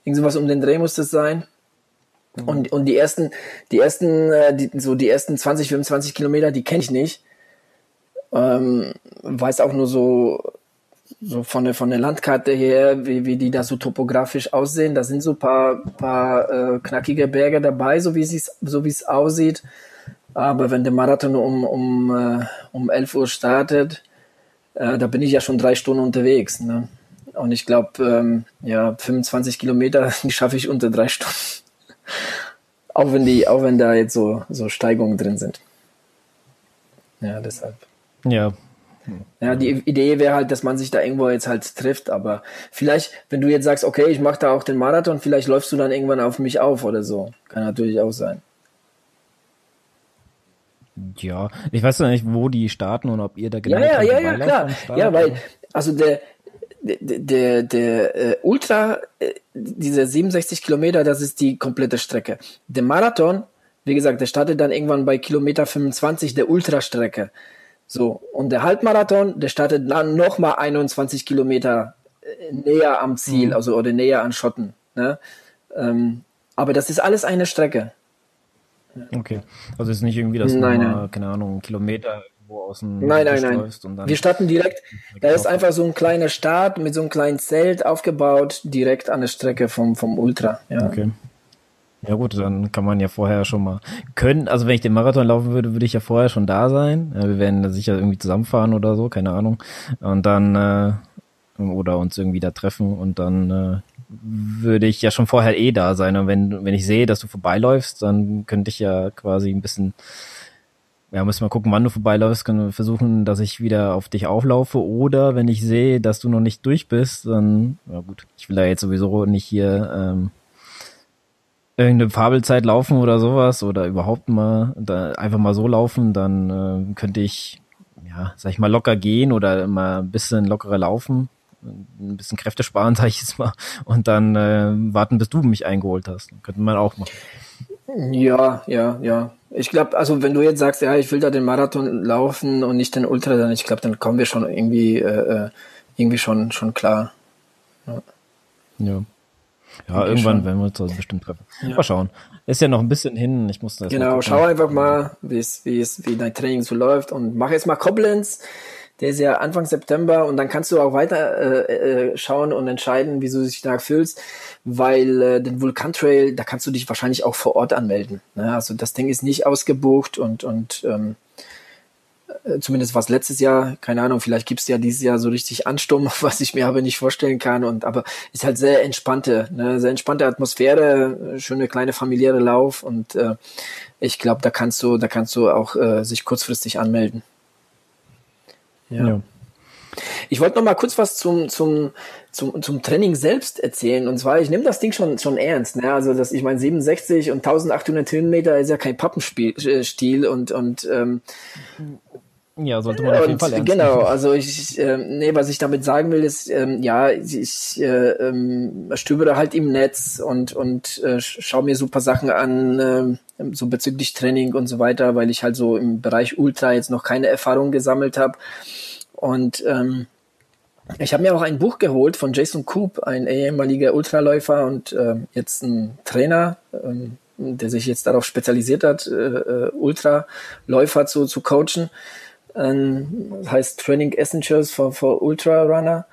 [SPEAKER 1] Irgend sowas um den Dreh muss das sein. Mhm. Und, und die ersten, die ersten, äh, die, so die ersten 20, 25 Kilometer, die kenne ich nicht. Ähm, weiß auch nur so, so von der, von der Landkarte her, wie, wie die da so topografisch aussehen. Da sind so paar, paar äh, knackige Berge dabei, so wie es so wie es aussieht. Aber wenn der Marathon um, um, äh, um 11 Uhr startet, äh, da bin ich ja schon drei Stunden unterwegs. Ne? Und ich glaube, ähm, ja, 25 Kilometer, schaffe ich unter drei Stunden. auch wenn die, auch wenn da jetzt so, so Steigungen drin sind. Ja, deshalb.
[SPEAKER 2] Ja.
[SPEAKER 1] Ja, die Idee wäre halt, dass man sich da irgendwo jetzt halt trifft, aber vielleicht, wenn du jetzt sagst, okay, ich mache da auch den Marathon, vielleicht läufst du dann irgendwann auf mich auf oder so. Kann natürlich auch sein.
[SPEAKER 2] Ja, ich weiß ja nicht, wo die starten und ob ihr da
[SPEAKER 1] genau. Ja, ja, ja, ja, klar. Ja, weil, also der, der, der, äh, Ultra, äh, diese 67 Kilometer, das ist die komplette Strecke. Der Marathon, wie gesagt, der startet dann irgendwann bei Kilometer 25 der Ultrastrecke. So, und der Halbmarathon, der startet dann nochmal 21 Kilometer äh, näher am Ziel, mhm. also oder näher an Schotten. Ne? Ähm, aber das ist alles eine Strecke.
[SPEAKER 2] Okay. Also ist nicht irgendwie, dass nein, du mal, keine Ahnung, Kilometer wo aus dem
[SPEAKER 1] Nein, nein, nein. Wir starten direkt, da ist einfach so ein kleiner Start mit so einem kleinen Zelt aufgebaut, direkt an der Strecke vom, vom Ultra. Ja.
[SPEAKER 2] Okay. Ja gut, dann kann man ja vorher schon mal können. Also wenn ich den Marathon laufen würde, würde ich ja vorher schon da sein. Wir werden sicher irgendwie zusammenfahren oder so, keine Ahnung. Und dann äh, oder uns irgendwie da treffen und dann äh, würde ich ja schon vorher eh da sein. Und wenn, wenn ich sehe, dass du vorbeiläufst, dann könnte ich ja quasi ein bisschen, ja, müssen wir gucken, wann du vorbeiläufst, können wir versuchen, dass ich wieder auf dich auflaufe. Oder wenn ich sehe, dass du noch nicht durch bist, dann, ja gut, ich will da jetzt sowieso nicht hier ähm, irgendeine Fabelzeit laufen oder sowas oder überhaupt mal da einfach mal so laufen, dann äh, könnte ich, ja, sag ich mal, locker gehen oder mal ein bisschen lockerer laufen ein bisschen Kräfte sparen, sag ich jetzt mal, und dann äh, warten, bis du mich eingeholt hast. Könnte man auch machen.
[SPEAKER 1] Ja, ja, ja. Ich glaube, also wenn du jetzt sagst, ja, ich will da den Marathon laufen und nicht den Ultra, dann ich glaube, dann kommen wir schon irgendwie, äh, äh, irgendwie schon, schon klar.
[SPEAKER 2] Ja. Ja, ja irgendwann schon. werden wir uns also bestimmt treffen. Ja. Mal schauen. Ist ja noch ein bisschen hin. Ich muss das.
[SPEAKER 1] Genau, schau einfach mal, wie es, wie es, wie dein Training so läuft und mach jetzt mal Koblenz. Der ist ja Anfang September und dann kannst du auch weiter äh, äh, schauen und entscheiden, wie du dich da fühlst, weil äh, den Vulkantrail, da kannst du dich wahrscheinlich auch vor Ort anmelden. Ne? Also das Ding ist nicht ausgebucht und, und ähm, äh, zumindest was letztes Jahr, keine Ahnung, vielleicht gibt's ja dieses Jahr so richtig Ansturm, was ich mir aber nicht vorstellen kann. Und aber ist halt sehr entspannte, ne, sehr entspannte Atmosphäre, schöne kleine familiäre Lauf und äh, ich glaube, da kannst du, da kannst du auch äh, sich kurzfristig anmelden. Ja. ja. Ich wollte noch mal kurz was zum, zum, zum, zum Training selbst erzählen. Und zwar, ich nehme das Ding schon, schon ernst. Ne? Also, dass ich meine, 67 und 1800 Höhenmeter ist ja kein Pappenstiel und, und ähm,
[SPEAKER 2] ja, sollte man auf jeden Fall ernst
[SPEAKER 1] Genau, also ich, äh, nee, was ich damit sagen will, ist, ähm, ja, ich äh, ähm, stöbere halt im Netz und, und äh, schaue mir super Sachen an, äh, so bezüglich Training und so weiter, weil ich halt so im Bereich Ultra jetzt noch keine Erfahrung gesammelt habe. Und ähm, ich habe mir auch ein Buch geholt von Jason Coop, ein ehemaliger Ultraläufer und äh, jetzt ein Trainer, ähm, der sich jetzt darauf spezialisiert hat, äh, äh Ultraläufer zu, zu coachen. Ähm, heißt Training Essentials for, for Ultra Runner.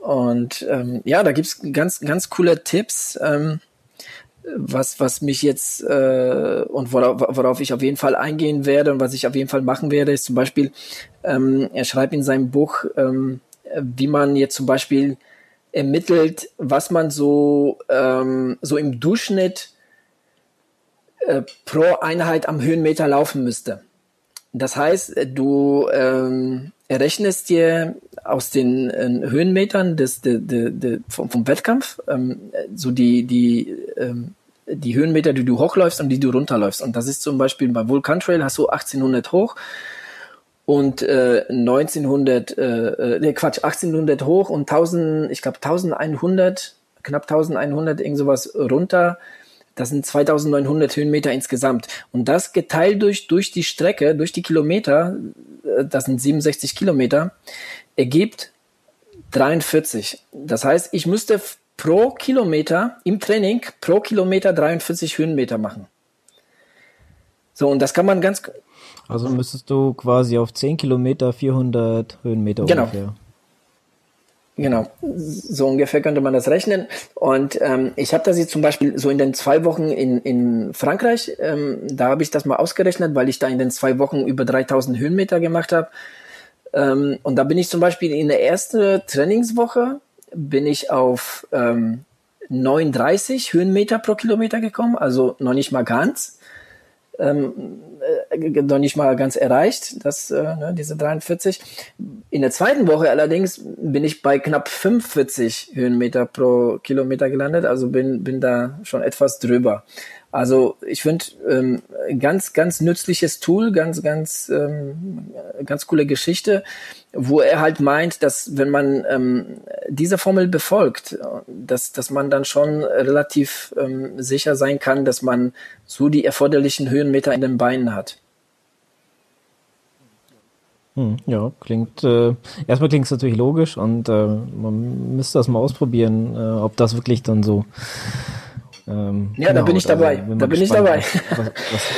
[SPEAKER 1] Und ähm, ja, da gibt's ganz, ganz coole Tipps, ähm, was, was mich jetzt äh, und worauf, worauf ich auf jeden Fall eingehen werde und was ich auf jeden Fall machen werde, ist zum Beispiel, ähm, er schreibt in seinem Buch, ähm, wie man jetzt zum Beispiel ermittelt, was man so, ähm, so im Durchschnitt äh, pro Einheit am Höhenmeter laufen müsste. Das heißt, du ähm, errechnest dir aus den äh, Höhenmetern des, de, de, de, vom, vom Wettkampf ähm, so die, die, ähm, die Höhenmeter, die du hochläufst und die du runterläufst. Und das ist zum Beispiel bei Vulcan Trail hast du 1800 hoch und äh, 1900, äh, äh, nee, Quatsch, 1800 hoch und 1000, ich glaube 1100, knapp 1100, irgend sowas runter. Das sind 2900 Höhenmeter insgesamt. Und das geteilt durch, durch die Strecke, durch die Kilometer, äh, das sind 67 Kilometer, ergibt 43. Das heißt, ich müsste pro Kilometer im Training pro Kilometer 43 Höhenmeter machen. So, und das kann man ganz,
[SPEAKER 2] also müsstest du quasi auf 10 Kilometer 400 Höhenmeter
[SPEAKER 1] genau. ungefähr. Genau, so ungefähr könnte man das rechnen. Und ähm, ich habe das jetzt zum Beispiel so in den zwei Wochen in, in Frankreich, ähm, da habe ich das mal ausgerechnet, weil ich da in den zwei Wochen über 3000 Höhenmeter gemacht habe. Ähm, und da bin ich zum Beispiel in der ersten Trainingswoche bin ich auf ähm, 39 Höhenmeter pro Kilometer gekommen, also noch nicht mal ganz ähm, äh, noch nicht mal ganz erreicht, das, äh, ne, diese 43. In der zweiten Woche allerdings bin ich bei knapp 45 Höhenmeter pro Kilometer gelandet, also bin, bin da schon etwas drüber. Also ich finde ähm, ganz, ganz nützliches Tool, ganz, ganz, ähm, ganz coole Geschichte, wo er halt meint, dass wenn man ähm, diese Formel befolgt, dass, dass man dann schon relativ ähm, sicher sein kann, dass man so die erforderlichen Höhenmeter in den Beinen hat.
[SPEAKER 2] Hm, ja, klingt, äh, erstmal klingt es natürlich logisch und äh, man müsste das mal ausprobieren, äh, ob das wirklich dann so
[SPEAKER 1] ähm, ja, genau, da bin ich dabei. Also, da bin ich dabei. Was,
[SPEAKER 2] was,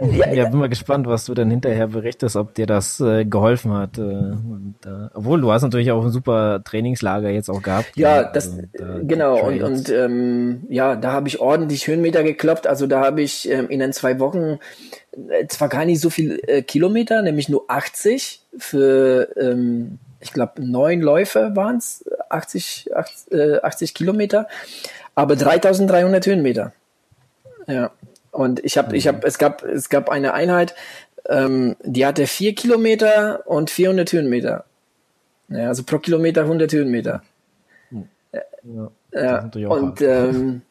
[SPEAKER 2] ja, ja, bin mal gespannt, was du dann hinterher berichtest, ob dir das äh, geholfen hat. Äh, und, äh, obwohl du hast natürlich auch ein super Trainingslager jetzt auch gehabt.
[SPEAKER 1] Ja, das also, da genau. Und, und ähm, ja, da habe ich ordentlich Höhenmeter gekloppt. Also da habe ich ähm, in den zwei Wochen äh, zwar gar nicht so viel äh, Kilometer, nämlich nur 80 für ähm, ich glaube, neun Läufe waren es, 80, 80, äh, 80 Kilometer aber 3300 Höhenmeter. Ja. Und ich habe, ich habe, es gab, es gab eine Einheit, ähm, die hatte vier Kilometer und 400 Höhenmeter. Ja, also pro Kilometer 100 Höhenmeter. Ja, ja. und ähm,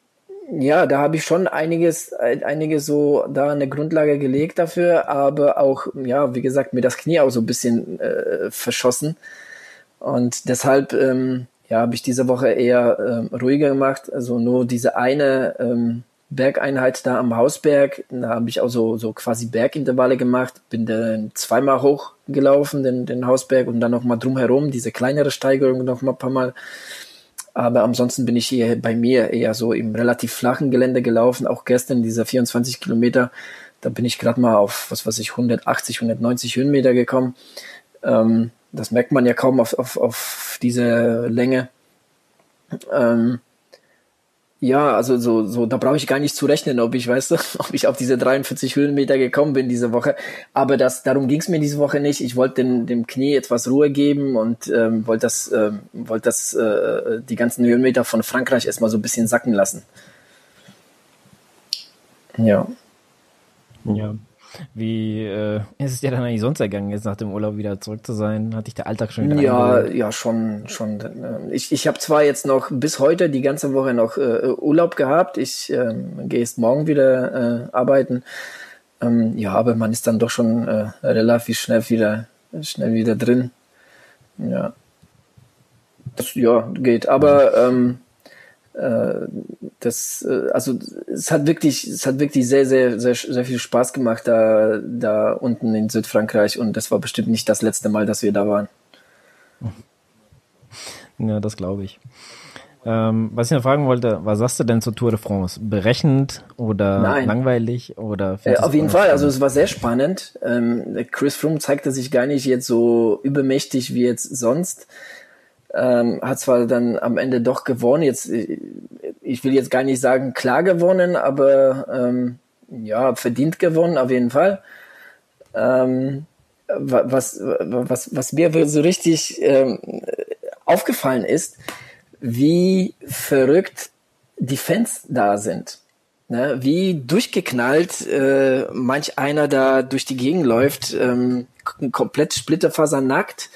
[SPEAKER 1] ja, da habe ich schon einiges, einiges so da eine Grundlage gelegt dafür, aber auch, ja, wie gesagt, mir das Knie auch so ein bisschen äh, verschossen. Und deshalb, ähm, ja, habe ich diese Woche eher ähm, ruhiger gemacht. Also nur diese eine ähm, Bergeinheit da am Hausberg, da habe ich auch so, so quasi Bergintervalle gemacht, bin dann zweimal hochgelaufen, den, den Hausberg und dann nochmal drumherum, diese kleinere Steigerung nochmal ein paar Mal. Aber ansonsten bin ich hier bei mir eher so im relativ flachen Gelände gelaufen. Auch gestern diese 24 Kilometer, da bin ich gerade mal auf, was weiß ich, 180, 190 Höhenmeter gekommen. Ähm, das merkt man ja kaum auf, auf, auf diese Länge. Ähm, ja, also so, so, da brauche ich gar nicht zu rechnen, ob ich, weißt ob ich auf diese 43 Höhenmeter gekommen bin diese Woche. Aber das, darum ging es mir diese Woche nicht. Ich wollte dem, dem Knie etwas Ruhe geben und ähm, wollte das, ähm, wollte das, äh, die ganzen Höhenmeter von Frankreich erstmal so ein bisschen sacken lassen. Ja.
[SPEAKER 2] Ja. Wie äh, ist es dir dann eigentlich sonst ergangen, jetzt nach dem Urlaub wieder zurück zu sein? Hat dich der Alltag schon wieder
[SPEAKER 1] Ja, eingeholt? ja, schon, schon. Äh, ich, ich habe zwar jetzt noch bis heute die ganze Woche noch äh, Urlaub gehabt. Ich äh, gehe jetzt morgen wieder äh, arbeiten. Ähm, ja, aber man ist dann doch schon äh, relativ schnell wieder, schnell wieder drin. Ja. Das, ja, geht. Aber ähm, äh, das, äh, also es hat wirklich, es hat wirklich sehr, sehr, sehr, sehr viel Spaß gemacht da, da unten in Südfrankreich und das war bestimmt nicht das letzte Mal, dass wir da waren.
[SPEAKER 2] Ja, das glaube ich. Ähm, was ich noch fragen wollte, was sagst du denn zur Tour de France? Berechnend oder
[SPEAKER 1] Nein.
[SPEAKER 2] langweilig oder?
[SPEAKER 1] Äh, auf jeden Fall, also es war sehr spannend. Ähm, Chris Froome zeigte sich gar nicht jetzt so übermächtig wie jetzt sonst. Ähm, hat zwar dann am Ende doch gewonnen. Jetzt, äh, ich will jetzt gar nicht sagen klar gewonnen, aber ähm, ja, verdient gewonnen auf jeden Fall. Ähm, was, was, was mir so richtig ähm, aufgefallen ist, wie verrückt die Fans da sind. Ne? Wie durchgeknallt äh, manch einer da durch die Gegend läuft, ähm, komplett splitterfasernackt.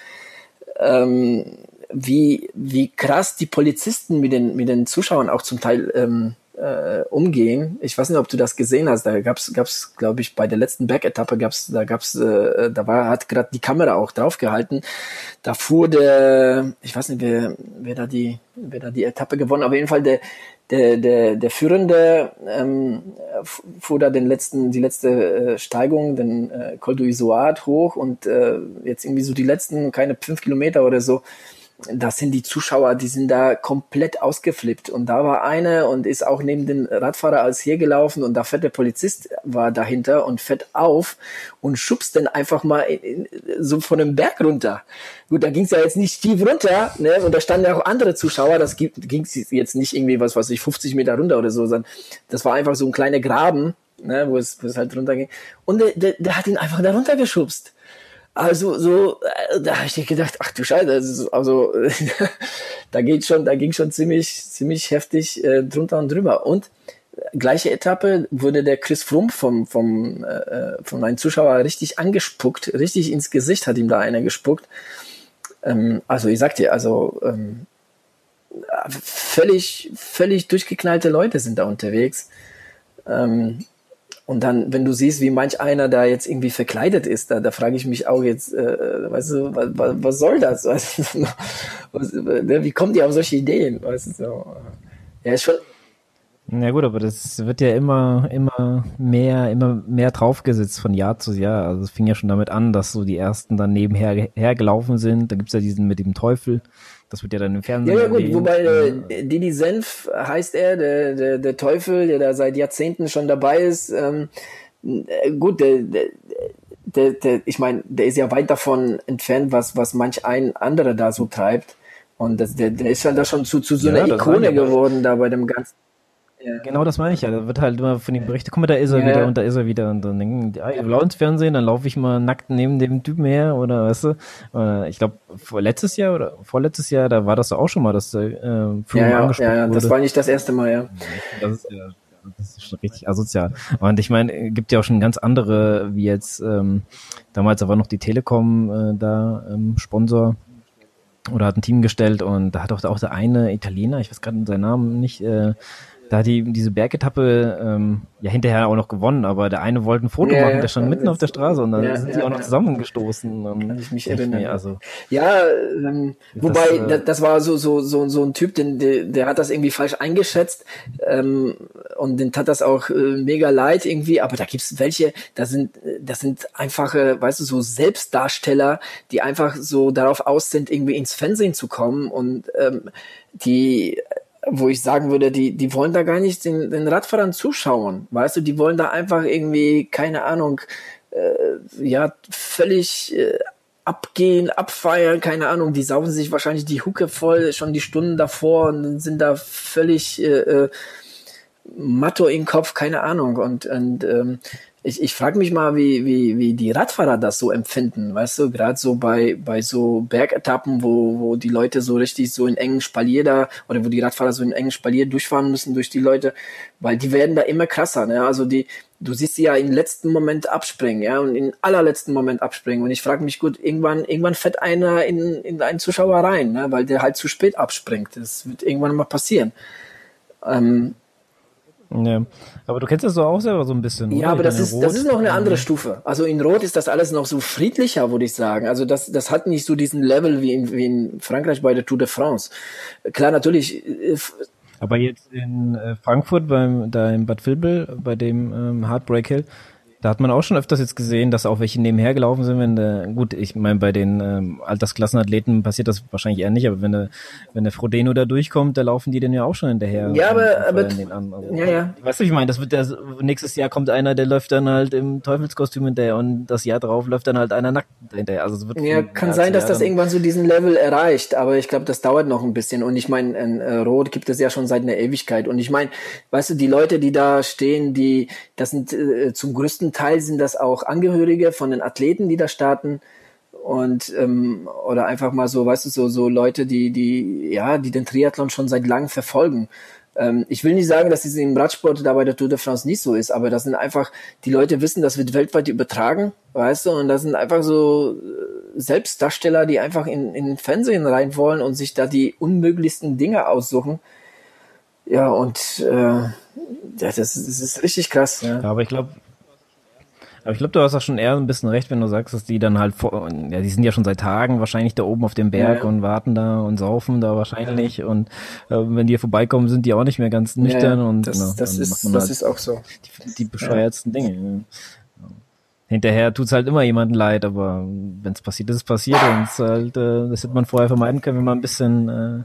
[SPEAKER 1] Ähm, wie, wie krass die Polizisten mit den, mit den Zuschauern auch zum Teil ähm, äh, umgehen. Ich weiß nicht, ob du das gesehen hast. Da gab's, gab's, glaube ich, bei der letzten Back-Etappe gab's, da gab's, äh, da war, hat gerade die Kamera auch draufgehalten. Da fuhr der, ich weiß nicht, wer, wer da die, wer da die Etappe gewonnen. Aber auf jeden Fall der, der, der, der Führende ähm, fuhr da den letzten, die letzte äh, Steigung, den äh, Col du Isoard hoch und äh, jetzt irgendwie so die letzten, keine fünf Kilometer oder so, das sind die Zuschauer, die sind da komplett ausgeflippt. Und da war eine und ist auch neben den Radfahrer als hergelaufen und da fährt der Polizist war dahinter und fährt auf und schubst dann einfach mal in, in, so von dem Berg runter. Gut, da ging es ja jetzt nicht tief runter, ne? Und da standen ja auch andere Zuschauer, das ging jetzt nicht irgendwie, was weiß ich, 50 Meter runter oder so, sondern das war einfach so ein kleiner Graben, ne, wo es, wo es halt runterging. Und der, der, der hat ihn einfach da runtergeschubst. Also so, äh, da habe ich gedacht, ach du Scheiße, also da geht schon, da ging schon ziemlich, ziemlich heftig äh, drunter und drüber. Und gleiche Etappe wurde der Chris Fromm vom, vom, äh, von einem Zuschauer richtig angespuckt, richtig ins Gesicht hat ihm da einer gespuckt. Ähm, also ich sag dir, also ähm, völlig, völlig durchgeknallte Leute sind da unterwegs. Ähm, und dann, wenn du siehst, wie manch einer da jetzt irgendwie verkleidet ist, da, da frage ich mich auch jetzt, äh, weißt du, was, was soll das? Weißt du, was, ne, wie kommt ihr auf solche Ideen? Weißt du, so. Ja, ist schon.
[SPEAKER 2] Ja gut, aber das wird ja immer, immer mehr, immer mehr draufgesetzt von Jahr zu Jahr. Also es fing ja schon damit an, dass so die ersten dann nebenher hergelaufen sind. Da gibt's ja diesen mit dem Teufel. Das wird ja dann im Fernsehen.
[SPEAKER 1] Ja, ja gut, wobei äh, Didi Senf heißt er, der, der, der Teufel, der da seit Jahrzehnten schon dabei ist. Ähm, äh, gut, der, der, der, der, ich meine, der ist ja weit davon entfernt, was, was manch ein anderer da so treibt. Und das, der, der ist ja da schon zu, zu so ja, einer Ikone geworden da bei dem ganzen.
[SPEAKER 2] Ja. Genau das meine ich ja. Da wird halt immer von ihm berichtet, guck mal, da ist er ja. wieder und da ist er wieder. Und dann denken die, ah, ich ins Fernsehen, dann laufe ich mal nackt neben dem Typen her oder weißt du. Ich glaube, letztes Jahr oder vorletztes Jahr, da war das auch schon mal, dass äh,
[SPEAKER 1] Froome ja, ja, angesprochen ja, ja, das war nicht das erste Mal, ja.
[SPEAKER 2] Das ist ja das ist schon richtig asozial. Und ich meine, gibt ja auch schon ganz andere, wie jetzt, ähm, damals war noch die Telekom äh, da ähm, Sponsor oder hat ein Team gestellt und da hat auch, auch der eine Italiener, ich weiß gerade seinen Namen nicht, äh, da hat die diese Bergetappe ähm, ja hinterher auch noch gewonnen, aber der eine wollte ein Foto ja, machen, der stand mitten auf der Straße und dann ja, sind sie auch noch zusammengestoßen.
[SPEAKER 1] Kann ich mich erinnern. Also, ja, ähm, wobei das, äh, das war so so so so ein Typ, den der, der hat das irgendwie falsch eingeschätzt ähm, und den tat das auch äh, mega leid irgendwie. Aber da gibt's welche, da sind das sind einfache, weißt du, so Selbstdarsteller, die einfach so darauf aus sind, irgendwie ins Fernsehen zu kommen und ähm, die wo ich sagen würde, die, die wollen da gar nicht den, den Radfahrern zuschauen. Weißt du, die wollen da einfach irgendwie, keine Ahnung, äh, ja, völlig äh, abgehen, abfeiern, keine Ahnung, die saugen sich wahrscheinlich die Hucke voll schon die Stunden davor und sind da völlig äh, äh, Matto im Kopf, keine Ahnung. Und, und ähm, ich, ich frage mich mal, wie, wie, wie die Radfahrer das so empfinden, weißt du, gerade so bei, bei so Bergetappen, wo, wo die Leute so richtig so in engen Spalier da, oder wo die Radfahrer so in engen Spalier durchfahren müssen durch die Leute, weil die werden da immer krasser, ne? Also die, du siehst sie ja im letzten Moment abspringen, ja, und im allerletzten Moment abspringen. Und ich frage mich gut, irgendwann, irgendwann fährt einer in, in einen Zuschauer rein, ne? weil der halt zu spät abspringt. Das wird irgendwann mal passieren. Ähm,
[SPEAKER 2] ja. Aber du kennst das so auch selber so ein bisschen.
[SPEAKER 1] Ja, oder? aber das ist, das ist noch eine andere Stufe. Also in Rot ist das alles noch so friedlicher, würde ich sagen. Also das, das hat nicht so diesen Level wie in, wie in Frankreich bei der Tour de France. Klar, natürlich. Äh,
[SPEAKER 2] aber jetzt in äh, Frankfurt beim, da in Bad Vilbel, bei dem ähm, Heartbreak Hill, da hat man auch schon öfters jetzt gesehen, dass auch welche nebenher gelaufen sind, wenn der, gut, ich meine, bei den ähm, Altersklassenathleten passiert das wahrscheinlich eher nicht, aber wenn der, wenn der Frodeno da durchkommt, da laufen die denn ja auch schon hinterher.
[SPEAKER 1] Ja, aber, aber, also,
[SPEAKER 2] ja, ja. Weißt du, ich meine, das wird der, nächstes Jahr kommt einer, der läuft dann halt im Teufelskostüm hinterher und das Jahr drauf läuft dann halt einer nackt hinterher. Also es wird
[SPEAKER 1] ja, kann sein, dass das irgendwann so diesen Level erreicht, aber ich glaube, das dauert noch ein bisschen und ich meine, in äh, Rot gibt es ja schon seit einer Ewigkeit und ich meine, weißt du, die Leute, die da stehen, die, das sind äh, zum größten Teil sind das auch Angehörige von den Athleten, die da starten. und ähm, oder einfach mal so, weißt du, so so Leute, die die ja, die den Triathlon schon seit langem verfolgen. Ähm, ich will nicht sagen, dass es im Radsport da bei der Tour de France nicht so ist, aber das sind einfach die Leute wissen, das wird weltweit übertragen, weißt du, und das sind einfach so äh, Selbstdarsteller, die einfach in in den Fernsehen rein wollen und sich da die unmöglichsten Dinge aussuchen. Ja, und äh, ja, das, das ist richtig krass. Ja.
[SPEAKER 2] ja aber ich glaube, aber ich glaube, du hast auch schon eher ein bisschen recht, wenn du sagst, dass die dann halt vor, ja, die sind ja schon seit Tagen wahrscheinlich da oben auf dem Berg ja, ja. und warten da und saufen da wahrscheinlich ja. und äh, wenn die hier vorbeikommen, sind die auch nicht mehr ganz nüchtern und
[SPEAKER 1] das, genau, das, ist, das halt ist auch so.
[SPEAKER 2] Die, die bescheuertsten Dinge. Hinterher tut's halt immer jemandem leid, aber wenn es passiert ist, es passiert und halt, äh, das hätte man vorher vermeiden können, wenn man ein bisschen, äh,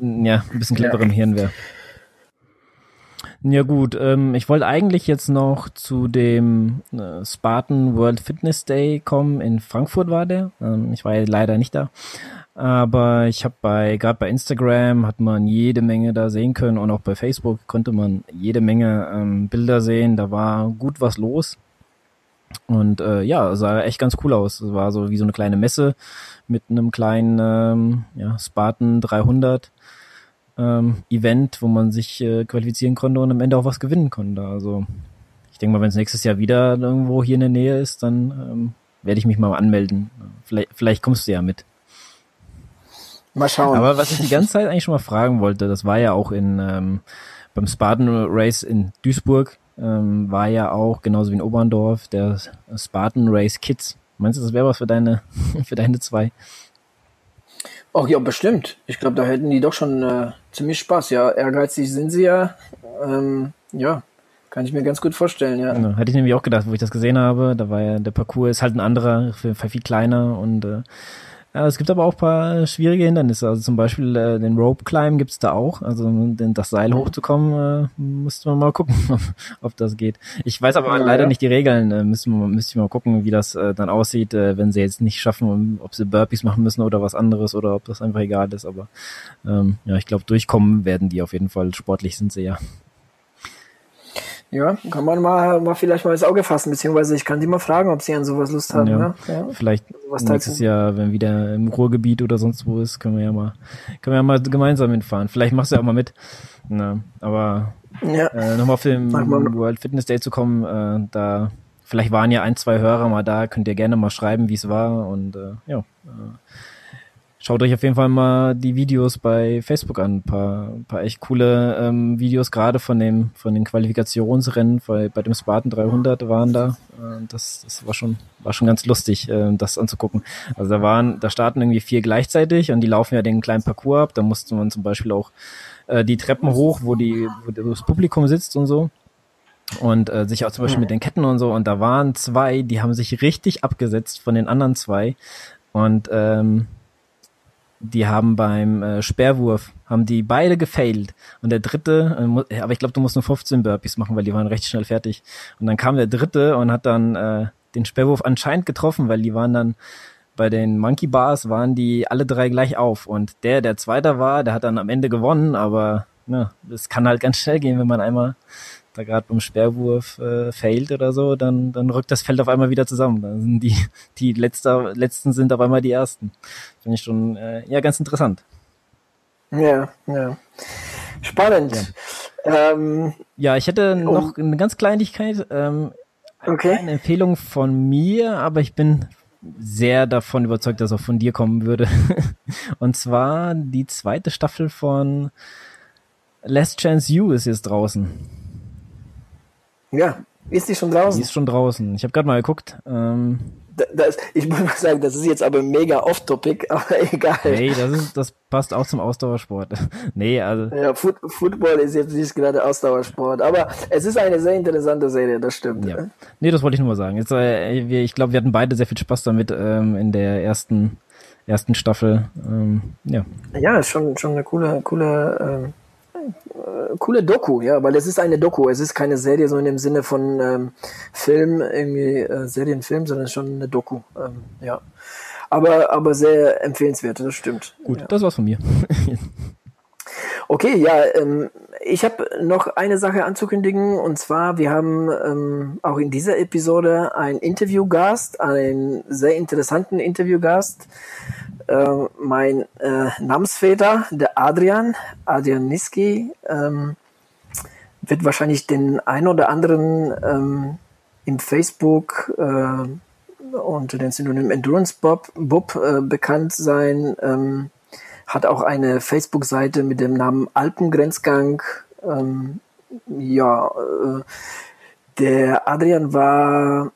[SPEAKER 2] ja, ein bisschen cleverer im Hirn wäre. Ja gut, ähm, ich wollte eigentlich jetzt noch zu dem äh, Spartan World Fitness Day kommen. In Frankfurt war der. Ähm, ich war ja leider nicht da. Aber ich habe bei, gerade bei Instagram hat man jede Menge da sehen können und auch bei Facebook konnte man jede Menge ähm, Bilder sehen. Da war gut was los. Und äh, ja, sah echt ganz cool aus. Es war so wie so eine kleine Messe mit einem kleinen ähm, ja, Spartan 300 ähm, Event, wo man sich äh, qualifizieren konnte und am Ende auch was gewinnen konnte. Also ich denke mal, wenn es nächstes Jahr wieder irgendwo hier in der Nähe ist, dann ähm, werde ich mich mal anmelden. Vielleicht, vielleicht kommst du ja mit.
[SPEAKER 1] Mal schauen.
[SPEAKER 2] Aber was ich die ganze Zeit eigentlich schon mal fragen wollte, das war ja auch in ähm, beim Spartan Race in Duisburg, ähm, war ja auch genauso wie in Oberndorf der Spartan Race Kids. Meinst du, das wäre was für deine für deine zwei?
[SPEAKER 1] Oh ja, bestimmt. Ich glaube, da hätten die doch schon äh, ziemlich Spaß. Ja, ehrgeizig sind sie ja. Ähm, ja, kann ich mir ganz gut vorstellen, ja.
[SPEAKER 2] Genau. Hatte ich nämlich auch gedacht, wo ich das gesehen habe. Da war ja der Parcours ist halt ein anderer, viel, viel kleiner und äh, es gibt aber auch paar schwierige Hindernisse. Also zum Beispiel äh, den Rope Climb gibt's da auch. Also den, das Seil hochzukommen, äh, müsste man mal gucken, ob, ob das geht. Ich weiß aber ja, leider ja. nicht die Regeln. Äh, müssen wir, müsste ich mal gucken, wie das äh, dann aussieht, äh, wenn sie jetzt nicht schaffen, ob sie Burpees machen müssen oder was anderes oder ob das einfach egal ist. Aber ähm, ja, ich glaube, durchkommen werden die auf jeden Fall. Sportlich sind sie ja.
[SPEAKER 1] Ja, kann man mal, mal vielleicht mal ins Auge fassen, beziehungsweise ich kann die mal fragen, ob sie an sowas Lust haben. Ja,
[SPEAKER 2] ne? ja. Vielleicht was nächstes Jahr, wenn wieder im Ruhrgebiet oder sonst wo ist, können wir ja mal, können wir ja mal gemeinsam hinfahren. Vielleicht machst du ja auch mal mit. Na, aber ja. äh, nochmal auf den World Fitness Day zu kommen, äh, da vielleicht waren ja ein, zwei Hörer mal da, könnt ihr gerne mal schreiben, wie es war und äh, ja. Äh, Schaut euch auf jeden Fall mal die Videos bei Facebook an. Ein paar, ein paar echt coole ähm, Videos, gerade von dem von den Qualifikationsrennen bei, bei dem Spartan 300 waren da. Äh, das, das war schon war schon ganz lustig, äh, das anzugucken. Also da waren, da starten irgendwie vier gleichzeitig und die laufen ja den kleinen Parcours ab. Da musste man zum Beispiel auch äh, die Treppen hoch, wo die wo das Publikum sitzt und so und äh, sich auch zum Beispiel mit den Ketten und so. Und da waren zwei, die haben sich richtig abgesetzt von den anderen zwei. Und ähm, die haben beim äh, Sperrwurf, haben die beide gefailt. Und der dritte, äh, aber ich glaube, du musst nur 15 Burpees machen, weil die waren recht schnell fertig. Und dann kam der dritte und hat dann äh, den Sperrwurf anscheinend getroffen, weil die waren dann bei den Monkey Bars waren die alle drei gleich auf. Und der, der Zweiter war, der hat dann am Ende gewonnen, aber ne, das kann halt ganz schnell gehen, wenn man einmal da gerade beim Sperrwurf äh, failt oder so, dann, dann rückt das Feld auf einmal wieder zusammen. Dann sind die, die letzter, letzten sind auf einmal die ersten. Finde ich schon äh, ja ganz interessant.
[SPEAKER 1] Ja, ja. Spannend.
[SPEAKER 2] Ja, ähm, ja ich hätte um, noch eine ganz Kleinigkeit. Ähm, okay. Eine Empfehlung von mir, aber ich bin sehr davon überzeugt, dass auch von dir kommen würde. Und zwar die zweite Staffel von Last Chance You ist jetzt draußen.
[SPEAKER 1] Ja, ist die schon draußen?
[SPEAKER 2] Die ist schon draußen. Ich habe gerade mal geguckt. Ähm,
[SPEAKER 1] das, ich muss mal sagen, das ist jetzt aber mega off-topic, aber egal.
[SPEAKER 2] Nee, das, ist, das passt auch zum Ausdauersport. nee, also.
[SPEAKER 1] Ja, Foot, Football ist jetzt nicht gerade Ausdauersport, aber es ist eine sehr interessante Serie, das stimmt.
[SPEAKER 2] Ja. Nee, das wollte ich nur mal sagen. Jetzt, äh, ich glaube, wir hatten beide sehr viel Spaß damit ähm, in der ersten, ersten Staffel. Ähm, ja.
[SPEAKER 1] Ja, ist schon, schon eine coole, coole ähm, äh, coole Doku, ja, weil es ist eine Doku, es ist keine Serie so in dem Sinne von ähm, Film, irgendwie äh, Serienfilm, sondern schon eine Doku, ähm, ja. Aber, aber sehr empfehlenswert, das stimmt.
[SPEAKER 2] Gut,
[SPEAKER 1] ja.
[SPEAKER 2] das war's von mir.
[SPEAKER 1] okay, ja, ähm, ich habe noch eine Sache anzukündigen und zwar, wir haben ähm, auch in dieser Episode einen Interviewgast, einen sehr interessanten Interviewgast, äh, mein äh, Namensväter, der Adrian, Adrian Niski, ähm, wird wahrscheinlich den ein oder anderen ähm, im Facebook äh, unter dem Synonym Endurance Bob, Bob äh, bekannt sein. Ähm, hat auch eine Facebook-Seite mit dem Namen Alpengrenzgang. Ähm, ja, äh, der Adrian war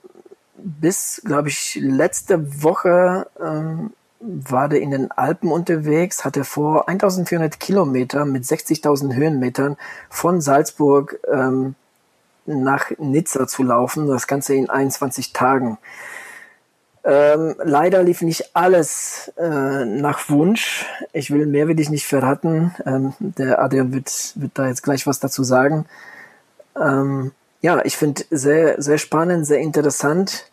[SPEAKER 1] bis, glaube ich, letzte Woche ähm, war der in den Alpen unterwegs, hatte vor 1400 Kilometer mit 60.000 Höhenmetern von Salzburg ähm, nach Nizza zu laufen, das Ganze in 21 Tagen. Ähm, leider lief nicht alles äh, nach Wunsch. Ich will mehr will ich nicht verraten. Ähm, der Adrian wird, wird da jetzt gleich was dazu sagen. Ähm, ja, ich finde sehr, sehr spannend, sehr interessant.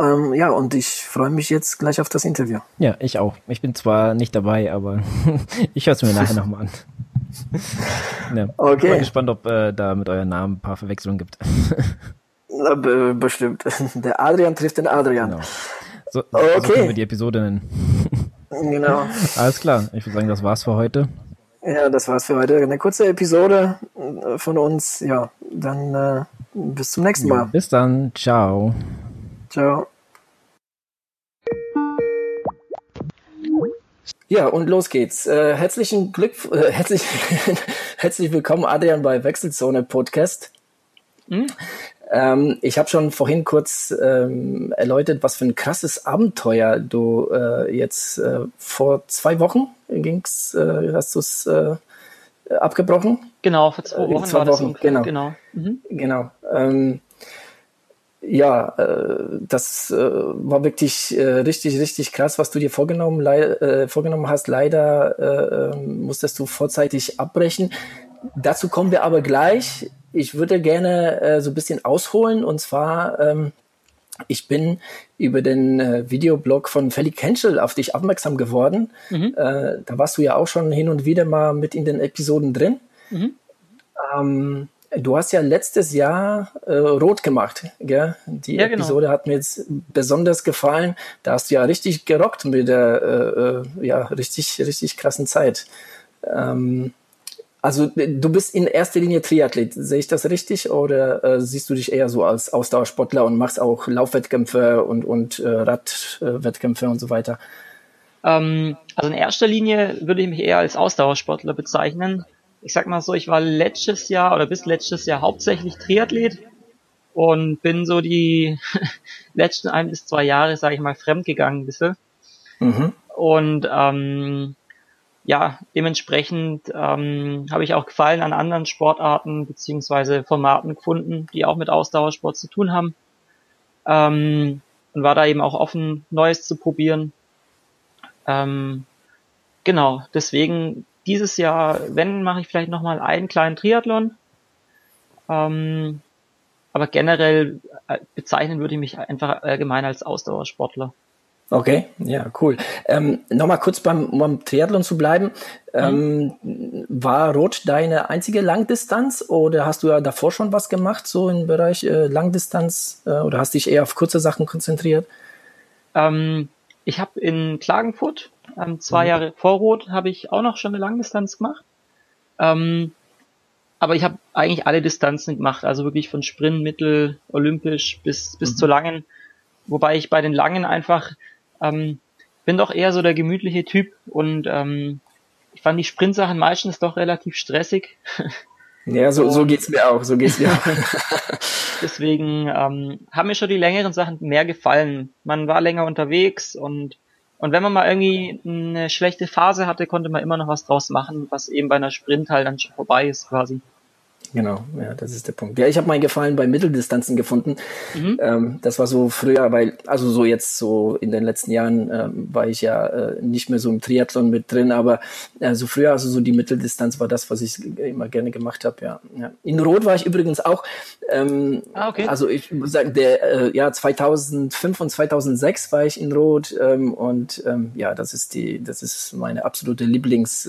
[SPEAKER 1] Ähm, ja, und ich freue mich jetzt gleich auf das Interview.
[SPEAKER 2] Ja, ich auch. Ich bin zwar nicht dabei, aber ich höre es mir nachher nochmal an. ja, okay. Ich bin gespannt, ob äh, da mit euren Namen ein paar Verwechslungen gibt.
[SPEAKER 1] Be bestimmt. Der Adrian trifft den Adrian. Genau.
[SPEAKER 2] So, okay. so können wir die Episode nennen. genau. Alles klar. Ich würde sagen, das war's für heute.
[SPEAKER 1] Ja, das war's für heute. Eine kurze Episode von uns. Ja, dann äh, bis zum nächsten Mal. Ja,
[SPEAKER 2] bis dann. Ciao.
[SPEAKER 1] Ciao. Ja, und los geht's. Äh, herzlichen Glück, äh, herzlich, herzlich willkommen, Adrian, bei Wechselzone Podcast. Hm? Ähm, ich habe schon vorhin kurz ähm, erläutert, was für ein krasses Abenteuer du äh, jetzt äh, vor zwei Wochen ging's, äh, hast du es äh, abgebrochen?
[SPEAKER 3] Genau, vor zwei äh, Wochen
[SPEAKER 1] zwei war Wochen, das genau. Genau. Mhm. genau. Ähm, ja, äh, das war wirklich richtig, richtig krass, was du dir vorgenommen, vorgenommen hast. Leider äh, ähm, musstest du vorzeitig abbrechen. Dazu kommen wir aber gleich. Ich würde gerne äh, so ein bisschen ausholen und zwar, ähm, ich bin über den äh, Videoblog von Felix Henschel auf dich aufmerksam geworden. Mhm. Äh, da warst du ja auch schon hin und wieder mal mit in den Episoden drin. Mhm. Ähm, du hast ja letztes Jahr äh, rot gemacht, gell? Die ja, genau. Episode hat mir jetzt besonders gefallen. Da hast du ja richtig gerockt mit der äh, äh ja richtig richtig krassen Zeit. Ähm, also du bist in erster Linie Triathlet, sehe ich das richtig? Oder äh, siehst du dich eher so als Ausdauersportler und machst auch Laufwettkämpfe und, und äh, Radwettkämpfe und so weiter?
[SPEAKER 3] Ähm, also in erster Linie würde ich mich eher als Ausdauersportler bezeichnen. Ich sag mal so, ich war letztes Jahr oder bis letztes Jahr hauptsächlich Triathlet und bin so die letzten ein bis zwei Jahre, sage ich mal, fremdgegangen ein bisschen. Mhm. Und ähm, ja, dementsprechend ähm, habe ich auch Gefallen an anderen Sportarten beziehungsweise Formaten gefunden, die auch mit Ausdauersport zu tun haben. Ähm, und war da eben auch offen, Neues zu probieren. Ähm, genau, deswegen dieses Jahr, wenn, mache ich vielleicht nochmal einen kleinen Triathlon. Ähm, aber generell äh, bezeichnen würde ich mich einfach allgemein als Ausdauersportler.
[SPEAKER 1] Okay, ja, cool. Ähm, Nochmal kurz beim, beim Triathlon zu bleiben. Ähm, mhm. War Rot deine einzige Langdistanz oder hast du ja davor schon was gemacht, so im Bereich äh, Langdistanz äh, oder hast dich eher auf kurze Sachen konzentriert?
[SPEAKER 3] Ähm, ich habe in Klagenfurt, ähm, zwei mhm. Jahre vor Rot, habe ich auch noch schon eine Langdistanz gemacht. Ähm, aber ich habe eigentlich alle Distanzen gemacht, also wirklich von Sprint, Mittel, Olympisch bis, bis mhm. zur Langen. Wobei ich bei den Langen einfach ähm, bin doch eher so der gemütliche Typ und ähm, ich fand die Sprintsachen meistens doch relativ stressig.
[SPEAKER 1] Ja, so, so geht's mir auch, so geht's mir auch.
[SPEAKER 3] Deswegen ähm, haben mir schon die längeren Sachen mehr gefallen. Man war länger unterwegs und und wenn man mal irgendwie eine schlechte Phase hatte, konnte man immer noch was draus machen, was eben bei einer Sprint halt dann schon vorbei ist quasi.
[SPEAKER 1] Genau, ja, das ist der Punkt. Ja, ich habe meinen Gefallen bei Mitteldistanzen gefunden. Mhm. Ähm, das war so früher, weil, also so jetzt so in den letzten Jahren ähm, war ich ja äh, nicht mehr so im Triathlon mit drin, aber äh, so früher, also so die Mitteldistanz war das, was ich immer gerne gemacht habe, ja. ja. In Rot war ich übrigens auch. Ähm, ah, okay. Also ich muss sagen, der äh, ja 2005 und 2006 war ich in Rot ähm, und ähm, ja, das ist die, das ist meine absolute Lieblings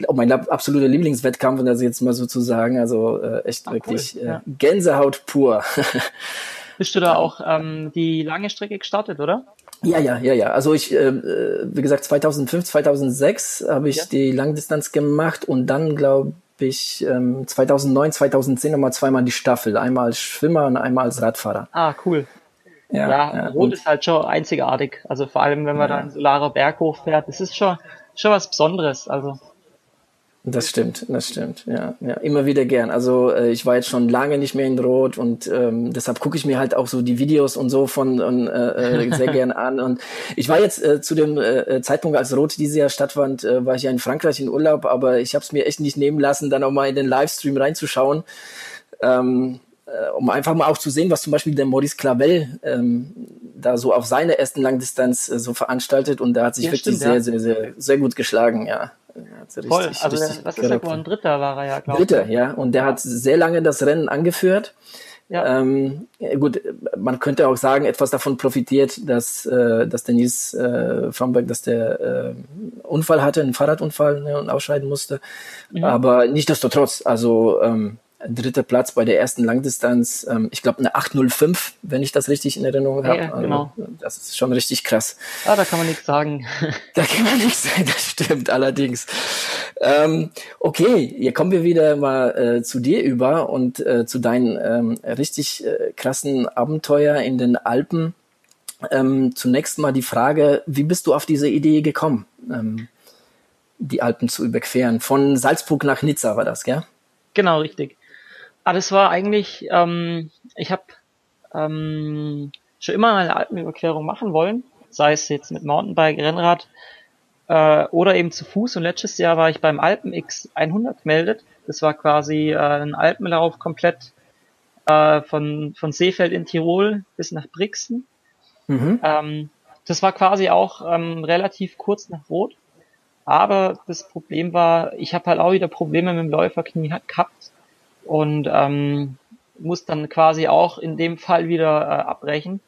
[SPEAKER 1] äh, mein absoluter Lieblingswettkampf, und das jetzt mal so zu sagen. Also äh, echt Ach, wirklich cool. äh, Gänsehaut pur.
[SPEAKER 3] Bist du da auch ähm, die lange Strecke gestartet, oder?
[SPEAKER 1] Ja, ja, ja, ja. Also ich, äh, wie gesagt, 2005, 2006 habe ich ja. die Langdistanz gemacht und dann glaube ich ähm, 2009, 2010 nochmal zweimal die Staffel. Einmal als Schwimmer und einmal als Radfahrer.
[SPEAKER 3] Ah, cool. Ja, ja, ja Rot ist halt schon einzigartig. Also vor allem, wenn man ja. da in Solarer Berg hochfährt, das ist schon, schon was Besonderes. Also
[SPEAKER 1] das stimmt, das stimmt, ja, ja, immer wieder gern. Also äh, ich war jetzt schon lange nicht mehr in Rot und ähm, deshalb gucke ich mir halt auch so die Videos und so von und, äh, äh sehr gern an. Und ich war jetzt äh, zu dem äh, äh, Zeitpunkt, als Rot dieses Jahr stattfand, äh, war ich ja in Frankreich in Urlaub, aber ich habe es mir echt nicht nehmen lassen, dann auch mal in den Livestream reinzuschauen. Ähm, äh, um einfach mal auch zu sehen, was zum Beispiel der Maurice Clavel ähm, da so auf seine ersten Langdistanz äh, so veranstaltet und da hat sich ja, wirklich stimmt, sehr, ja. sehr, sehr, sehr gut geschlagen, ja.
[SPEAKER 3] Richtig, Voll, also der, was ist er geworden? Dritter war er ja,
[SPEAKER 1] glaube ich. Dritter, ja. Und der hat sehr lange das Rennen angeführt. Ja. Ähm, gut, man könnte auch sagen, etwas davon profitiert, dass, äh, dass Denise äh, Fromberg, dass der äh, Unfall hatte, einen Fahrradunfall ne, und ausscheiden musste. Mhm. Aber nichtsdestotrotz, also ähm, dritter Platz bei der ersten Langdistanz. Ähm, ich glaube eine 805, wenn ich das richtig in Erinnerung habe. Ja, genau. Also, das ist schon richtig krass.
[SPEAKER 3] Ah, da kann man nichts sagen.
[SPEAKER 1] da kann man nichts sagen, das stimmt allerdings. Ähm, okay, hier kommen wir wieder mal äh, zu dir über und äh, zu deinen ähm, richtig äh, krassen Abenteuer in den Alpen. Ähm, zunächst mal die Frage, wie bist du auf diese Idee gekommen, ähm, die Alpen zu überqueren? Von Salzburg nach Nizza war das, gell?
[SPEAKER 3] Genau, richtig. Ah, das war eigentlich, ähm, ich habe ähm, schon immer eine Alpenüberquerung machen wollen, sei es jetzt mit Mountainbike, Rennrad äh, oder eben zu Fuß. Und letztes Jahr war ich beim Alpen X 100 gemeldet. Das war quasi äh, ein Alpenlauf komplett äh, von, von Seefeld in Tirol bis nach Brixen. Mhm. Ähm, das war quasi auch ähm, relativ kurz nach Rot. Aber das Problem war, ich habe halt auch wieder Probleme mit dem Läuferknie gehabt und ähm, muss dann quasi auch in dem Fall wieder äh, abbrechen.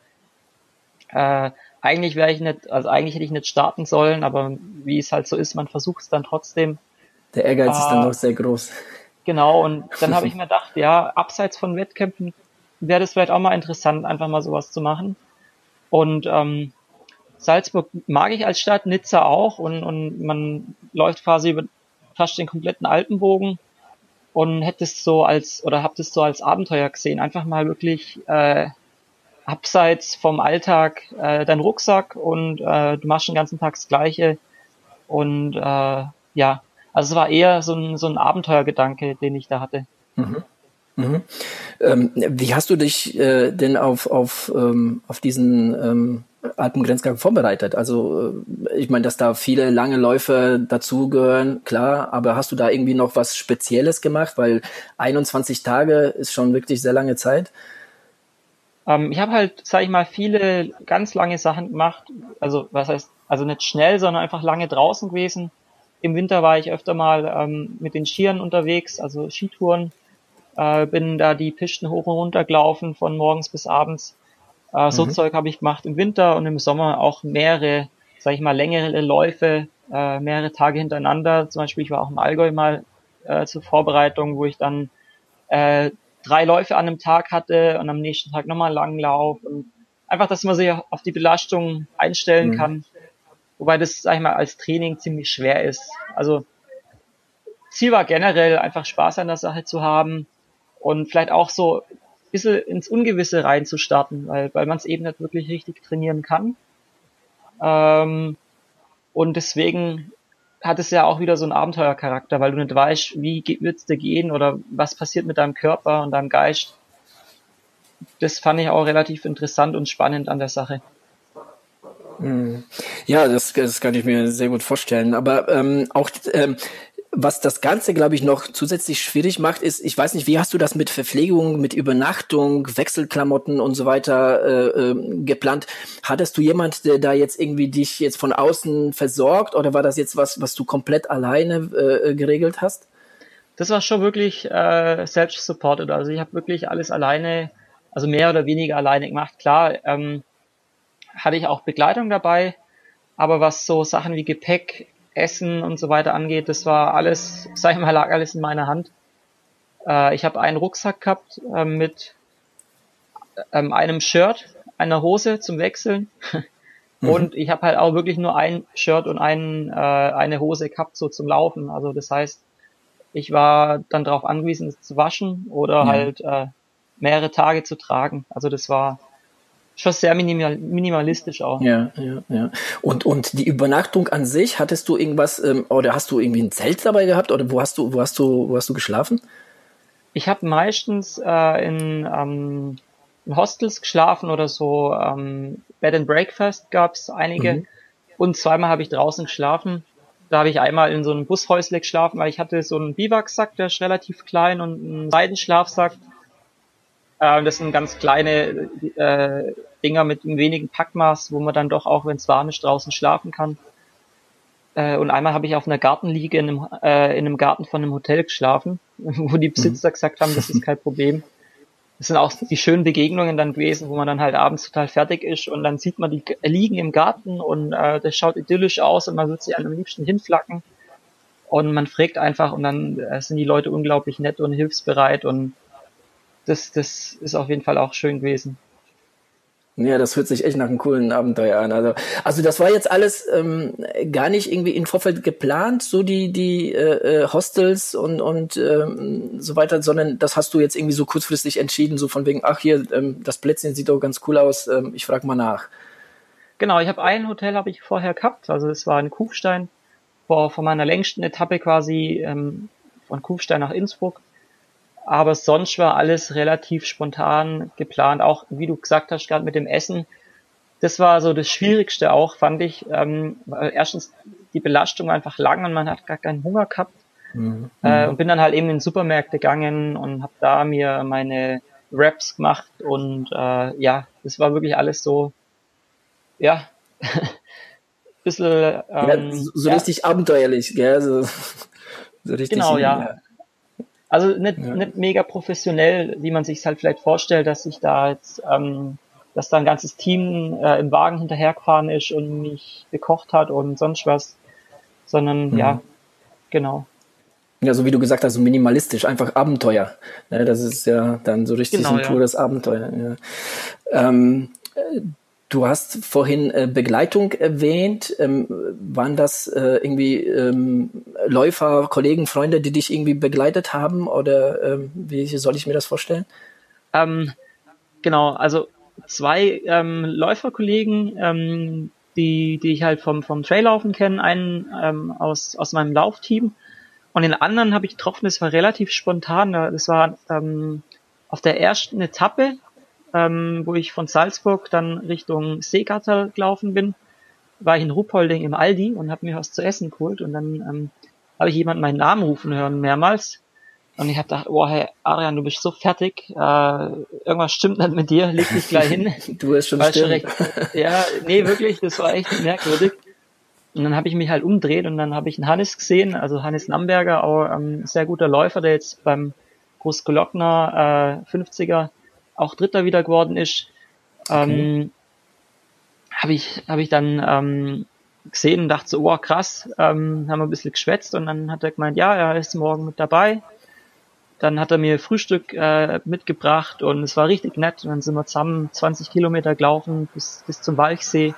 [SPEAKER 3] Äh, eigentlich wäre ich nicht, also eigentlich hätte ich nicht starten sollen, aber wie es halt so ist, man versucht es dann trotzdem.
[SPEAKER 1] Der Ehrgeiz äh, ist dann äh, doch sehr groß.
[SPEAKER 3] Genau, und dann habe ich mir gedacht, ja, abseits von Wettkämpfen wäre das vielleicht auch mal interessant, einfach mal sowas zu machen. Und ähm, Salzburg mag ich als Stadt, Nizza auch und, und man läuft quasi über fast den kompletten Alpenbogen und hätte es so als oder habt es so als Abenteuer gesehen, einfach mal wirklich äh, abseits vom Alltag äh, dein Rucksack und äh, du machst den ganzen Tag das Gleiche und äh, ja, also es war eher so ein, so ein Abenteuergedanke, den ich da hatte.
[SPEAKER 1] Mhm. Mhm. Ähm, wie hast du dich äh, denn auf, auf, ähm, auf diesen ähm, Alpengrenzgang vorbereitet? Also äh, ich meine, dass da viele lange Läufe dazugehören, klar, aber hast du da irgendwie noch was Spezielles gemacht? Weil 21 Tage ist schon wirklich sehr lange Zeit.
[SPEAKER 3] Ähm, ich habe halt, sag ich mal, viele ganz lange Sachen gemacht. Also was heißt, also nicht schnell, sondern einfach lange draußen gewesen. Im Winter war ich öfter mal ähm, mit den Skiern unterwegs, also Skitouren. Äh, bin da die Pisten hoch und runter gelaufen von morgens bis abends äh, so mhm. Zeug habe ich gemacht im Winter und im Sommer auch mehrere, sag ich mal, längere Läufe, äh, mehrere Tage hintereinander. Zum Beispiel, ich war auch im Allgäu mal äh, zur Vorbereitung, wo ich dann äh, drei Läufe an einem Tag hatte und am nächsten Tag nochmal einen langen Lauf. Und einfach, dass man sich auf die Belastung einstellen mhm. kann. Wobei das, sag ich mal, als Training ziemlich schwer ist. Also Ziel war generell einfach Spaß an der Sache zu haben und vielleicht auch so bisschen ins Ungewisse reinzustarten, weil, weil man es eben nicht wirklich richtig trainieren kann. Ähm, und deswegen hat es ja auch wieder so einen Abenteuercharakter, weil du nicht weißt, wie wird's dir gehen oder was passiert mit deinem Körper und deinem Geist. Das fand ich auch relativ interessant und spannend an der Sache.
[SPEAKER 1] Hm. Ja, das, das kann ich mir sehr gut vorstellen. Aber ähm, auch ähm, was das Ganze, glaube ich, noch zusätzlich schwierig macht, ist, ich weiß nicht, wie hast du das mit Verpflegung, mit Übernachtung, Wechselklamotten und so weiter äh, äh, geplant? Hattest du jemand, der da jetzt irgendwie dich jetzt von außen versorgt oder war das jetzt was, was du komplett alleine äh, geregelt hast?
[SPEAKER 3] Das war schon wirklich äh, selbst supported. Also ich habe wirklich alles alleine, also mehr oder weniger alleine gemacht. Klar, ähm, hatte ich auch Begleitung dabei, aber was so Sachen wie Gepäck, Essen und so weiter angeht, das war alles, sag ich mal, lag alles in meiner Hand. Äh, ich habe einen Rucksack gehabt äh, mit ähm, einem Shirt, einer Hose zum Wechseln. Mhm. Und ich habe halt auch wirklich nur ein Shirt und ein, äh, eine Hose gehabt, so zum Laufen. Also das heißt, ich war dann darauf angewiesen, es zu waschen oder mhm. halt äh, mehrere Tage zu tragen. Also das war schon sehr minimal, minimalistisch auch.
[SPEAKER 1] Ja, ja, ja. Und, und die Übernachtung an sich, hattest du irgendwas, ähm, oder hast du irgendwie ein Zelt dabei gehabt oder wo hast du, wo hast du, wo hast du geschlafen?
[SPEAKER 3] Ich habe meistens äh, in, ähm, in Hostels geschlafen oder so. Ähm, Bed and Breakfast gab es einige. Mhm. Und zweimal habe ich draußen geschlafen. Da habe ich einmal in so einem Bushäusle geschlafen, weil ich hatte so einen Biwaksack, der ist relativ klein und einen Seidenschlafsack. Äh, das sind ganz kleine äh, Dinger mit einem wenigen Packmaß, wo man dann doch auch, wenn es warm ist, draußen schlafen kann. Äh, und einmal habe ich auf einer Gartenliege in einem, äh, in einem Garten von einem Hotel geschlafen, wo die Besitzer mhm. gesagt haben, das ist kein Problem. Das sind auch die schönen Begegnungen dann gewesen, wo man dann halt abends total fertig ist und dann sieht man die liegen im Garten und äh, das schaut idyllisch aus und man wird sie am liebsten hinflacken und man fragt einfach und dann äh, sind die Leute unglaublich nett und hilfsbereit und das, das ist auf jeden Fall auch schön gewesen.
[SPEAKER 1] Ja, das hört sich echt nach einem coolen Abenteuer an. Also, also das war jetzt alles ähm, gar nicht irgendwie im Vorfeld geplant, so die die äh, äh, Hostels und und ähm, so weiter, sondern das hast du jetzt irgendwie so kurzfristig entschieden, so von wegen, ach hier, ähm, das Plätzchen sieht doch ganz cool aus, ähm, ich frage mal nach.
[SPEAKER 3] Genau, ich habe ein Hotel habe ich vorher gehabt, also es war in Kufstein, vor, vor meiner längsten Etappe quasi ähm, von Kufstein nach Innsbruck aber sonst war alles relativ spontan geplant. Auch wie du gesagt hast, gerade mit dem Essen. Das war so das Schwierigste auch, fand ich. Ähm, erstens die Belastung einfach lang und man hat gar keinen Hunger gehabt. Mhm. Äh, und bin dann halt eben in Supermärkte gegangen und habe da mir meine Raps gemacht und äh, ja, das war wirklich alles so, ja, bisschen ähm,
[SPEAKER 1] ja, so, so ja. richtig abenteuerlich, gell? So,
[SPEAKER 3] so richtig. Genau, ja. ja. Also nicht, ja. nicht mega professionell, wie man sich halt vielleicht vorstellt, dass sich da jetzt, ähm, dass da ein ganzes Team äh, im Wagen hinterhergefahren ist und mich gekocht hat und sonst was, sondern mhm. ja, genau.
[SPEAKER 1] Ja, so wie du gesagt hast, so minimalistisch, einfach Abenteuer. Ja, das ist ja dann so richtig genau, ein pures ja. Abenteuer. Ja. Ähm, Du hast vorhin äh, Begleitung erwähnt. Ähm, waren das äh, irgendwie ähm, Läufer, Kollegen, Freunde, die dich irgendwie begleitet haben? Oder ähm, wie soll ich mir das vorstellen?
[SPEAKER 3] Ähm, genau, also zwei ähm, Läuferkollegen, ähm, die, die ich halt vom, vom Traillaufen kenne, einen aus, aus meinem Laufteam und den anderen habe ich getroffen, das war relativ spontan. Das war auf der ersten Etappe ähm, wo ich von Salzburg dann Richtung Seegatter gelaufen bin, war ich in Ruppolding im Aldi und habe mir was zu essen geholt und dann ähm, habe ich jemanden meinen Namen rufen hören mehrmals und ich habe gedacht, oh hey Arian, du bist so fertig, äh, irgendwas stimmt nicht mit dir, leg dich gleich hin.
[SPEAKER 1] du bist schon, schon recht.
[SPEAKER 3] Ja, nee, wirklich, das war echt merkwürdig. Und dann habe ich mich halt umdreht und dann habe ich einen Hannes gesehen, also Hannes Namberger, auch ähm, sehr guter Läufer, der jetzt beim Großglockner äh, 50er auch Dritter wieder geworden ist, okay. ähm, habe ich, hab ich dann ähm, gesehen und dachte so, oh krass, ähm, haben wir ein bisschen geschwätzt und dann hat er gemeint, ja, er ist morgen mit dabei. Dann hat er mir Frühstück äh, mitgebracht und es war richtig nett. Und dann sind wir zusammen 20 Kilometer gelaufen bis, bis zum Walchsee.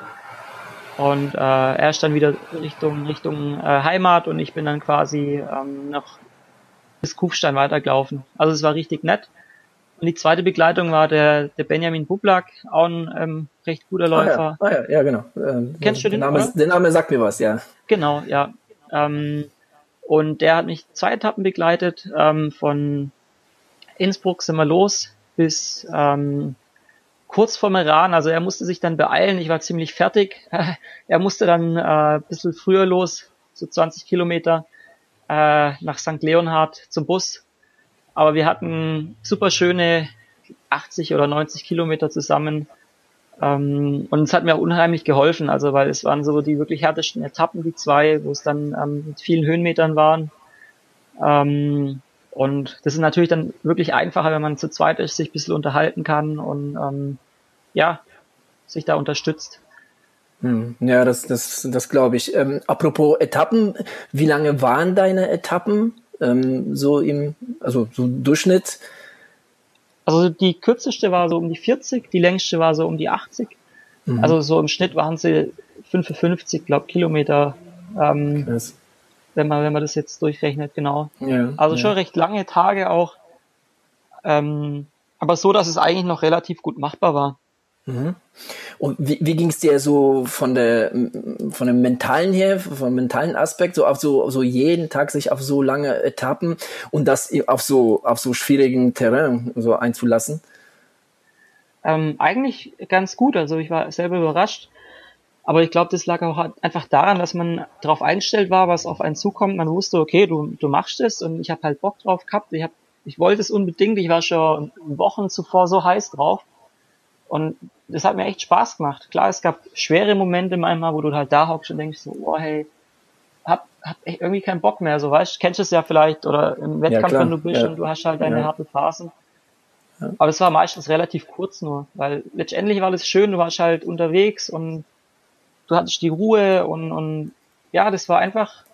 [SPEAKER 3] Und äh, er ist dann wieder Richtung Richtung äh, Heimat und ich bin dann quasi ähm, noch bis Kufstein weitergelaufen. Also es war richtig nett. Und die zweite Begleitung war der, der Benjamin Bublak, auch ein ähm, recht guter Läufer.
[SPEAKER 1] Ah, ja, ah, ja, ja genau.
[SPEAKER 3] Ähm, Kennst du den?
[SPEAKER 1] Name, oder? Der Name sagt mir was, ja.
[SPEAKER 3] Genau, ja. Ähm, und der hat mich zwei Etappen begleitet. Ähm, von Innsbruck sind wir los bis ähm, kurz vor Meran. Also er musste sich dann beeilen. Ich war ziemlich fertig. er musste dann äh, ein bisschen früher los, so 20 Kilometer äh, nach St. Leonhard zum Bus aber wir hatten super schöne 80 oder 90 Kilometer zusammen. Ähm, und es hat mir auch unheimlich geholfen, also weil es waren so die wirklich härtesten Etappen, die zwei, wo es dann ähm, mit vielen Höhenmetern waren. Ähm, und das ist natürlich dann wirklich einfacher, wenn man zu zweit ist, sich ein bisschen unterhalten kann und ähm, ja, sich da unterstützt.
[SPEAKER 1] Hm, ja, das, das, das glaube ich. Ähm, apropos Etappen, wie lange waren deine Etappen? Ähm, so im, also so Durchschnitt?
[SPEAKER 3] Also die kürzeste war so um die 40, die längste war so um die 80. Mhm. Also so im Schnitt waren sie 55, glaube Kilometer. Ähm, wenn man, wenn man das jetzt durchrechnet, genau. Ja, also ja. schon recht lange Tage auch. Ähm, aber so, dass es eigentlich noch relativ gut machbar war.
[SPEAKER 1] Und wie, wie ging es dir so von der von dem mentalen her, vom mentalen Aspekt, so auf so, so jeden Tag sich auf so lange Etappen und das auf so auf so schwierigen Terrain so einzulassen?
[SPEAKER 3] Ähm, eigentlich ganz gut. Also ich war selber überrascht. Aber ich glaube, das lag auch einfach daran, dass man darauf eingestellt war, was auf einen zukommt. Man wusste, okay, du, du machst es und ich habe halt Bock drauf gehabt. Ich, hab, ich wollte es unbedingt. Ich war schon Wochen zuvor so heiß drauf. Und das hat mir echt Spaß gemacht. Klar, es gab schwere Momente manchmal, wo du halt da hockst und denkst so, oh hey, hab, hab echt irgendwie keinen Bock mehr. So weißt, kennst du es ja vielleicht oder im Wettkampf, ja, wenn du bist ja. und du hast halt deine ja. harte Phasen. Aber es war meistens relativ kurz nur, weil letztendlich war das schön, du warst halt unterwegs und du hattest die Ruhe und, und ja, das war einfach